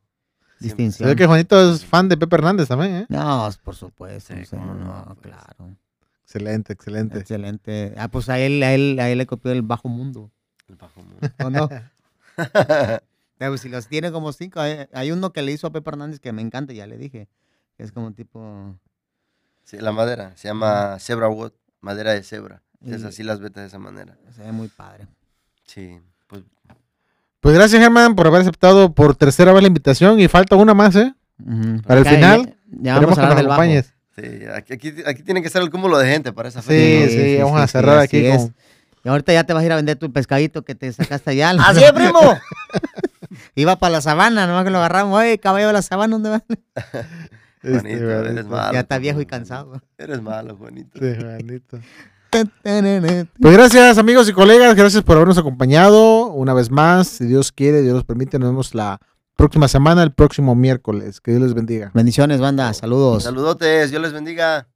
distinción. ve que Juanito es fan de Pepe Hernández también, ¿eh? No, por supuesto. Sí, o sea, cómo no, no, pues. claro. Excelente, excelente. Excelente. Ah, pues a él, a él, a él le copió el bajo mundo. El bajo mundo. ¿O no? Pero si los tiene como cinco, hay, hay uno que le hizo a Pepe Hernández que me encanta, ya le dije. Es como tipo. Sí, la madera, se llama zebra wood, madera de cebra. Es así las vetas de esa manera. Se ve muy padre. Sí, pues Pues gracias, Germán, por haber aceptado por tercera vez la invitación. Y falta una más, ¿eh? Ujú. Para el final, Ya, vamos a que nos del bajo. acompañes. sí, aquí, aquí, aquí tiene que ser el cúmulo de gente para esa Sí, fecha. sí, ¿no? sí, vamos sí, a sí, cerrar aquí es. con... Y ahorita ya te vas a ir a vender tu pescadito que te sacaste allá. ¡Así es, primo! Iba para la sabana, nomás que lo agarramos. Oye, caballo de la sabana, ¿dónde va? Este, Juanito, eres Juanito. malo. ya está viejo y Juanito. cansado. Eres malo, Juanito. Sí, Juanito. Pues Pues gracias amigos y colegas, gracias por habernos acompañado una vez más. Si Dios quiere, Dios nos permite, nos vemos la próxima semana, el próximo miércoles. Que Dios les bendiga. Bendiciones, banda. Saludos. Saludotes, Dios les bendiga.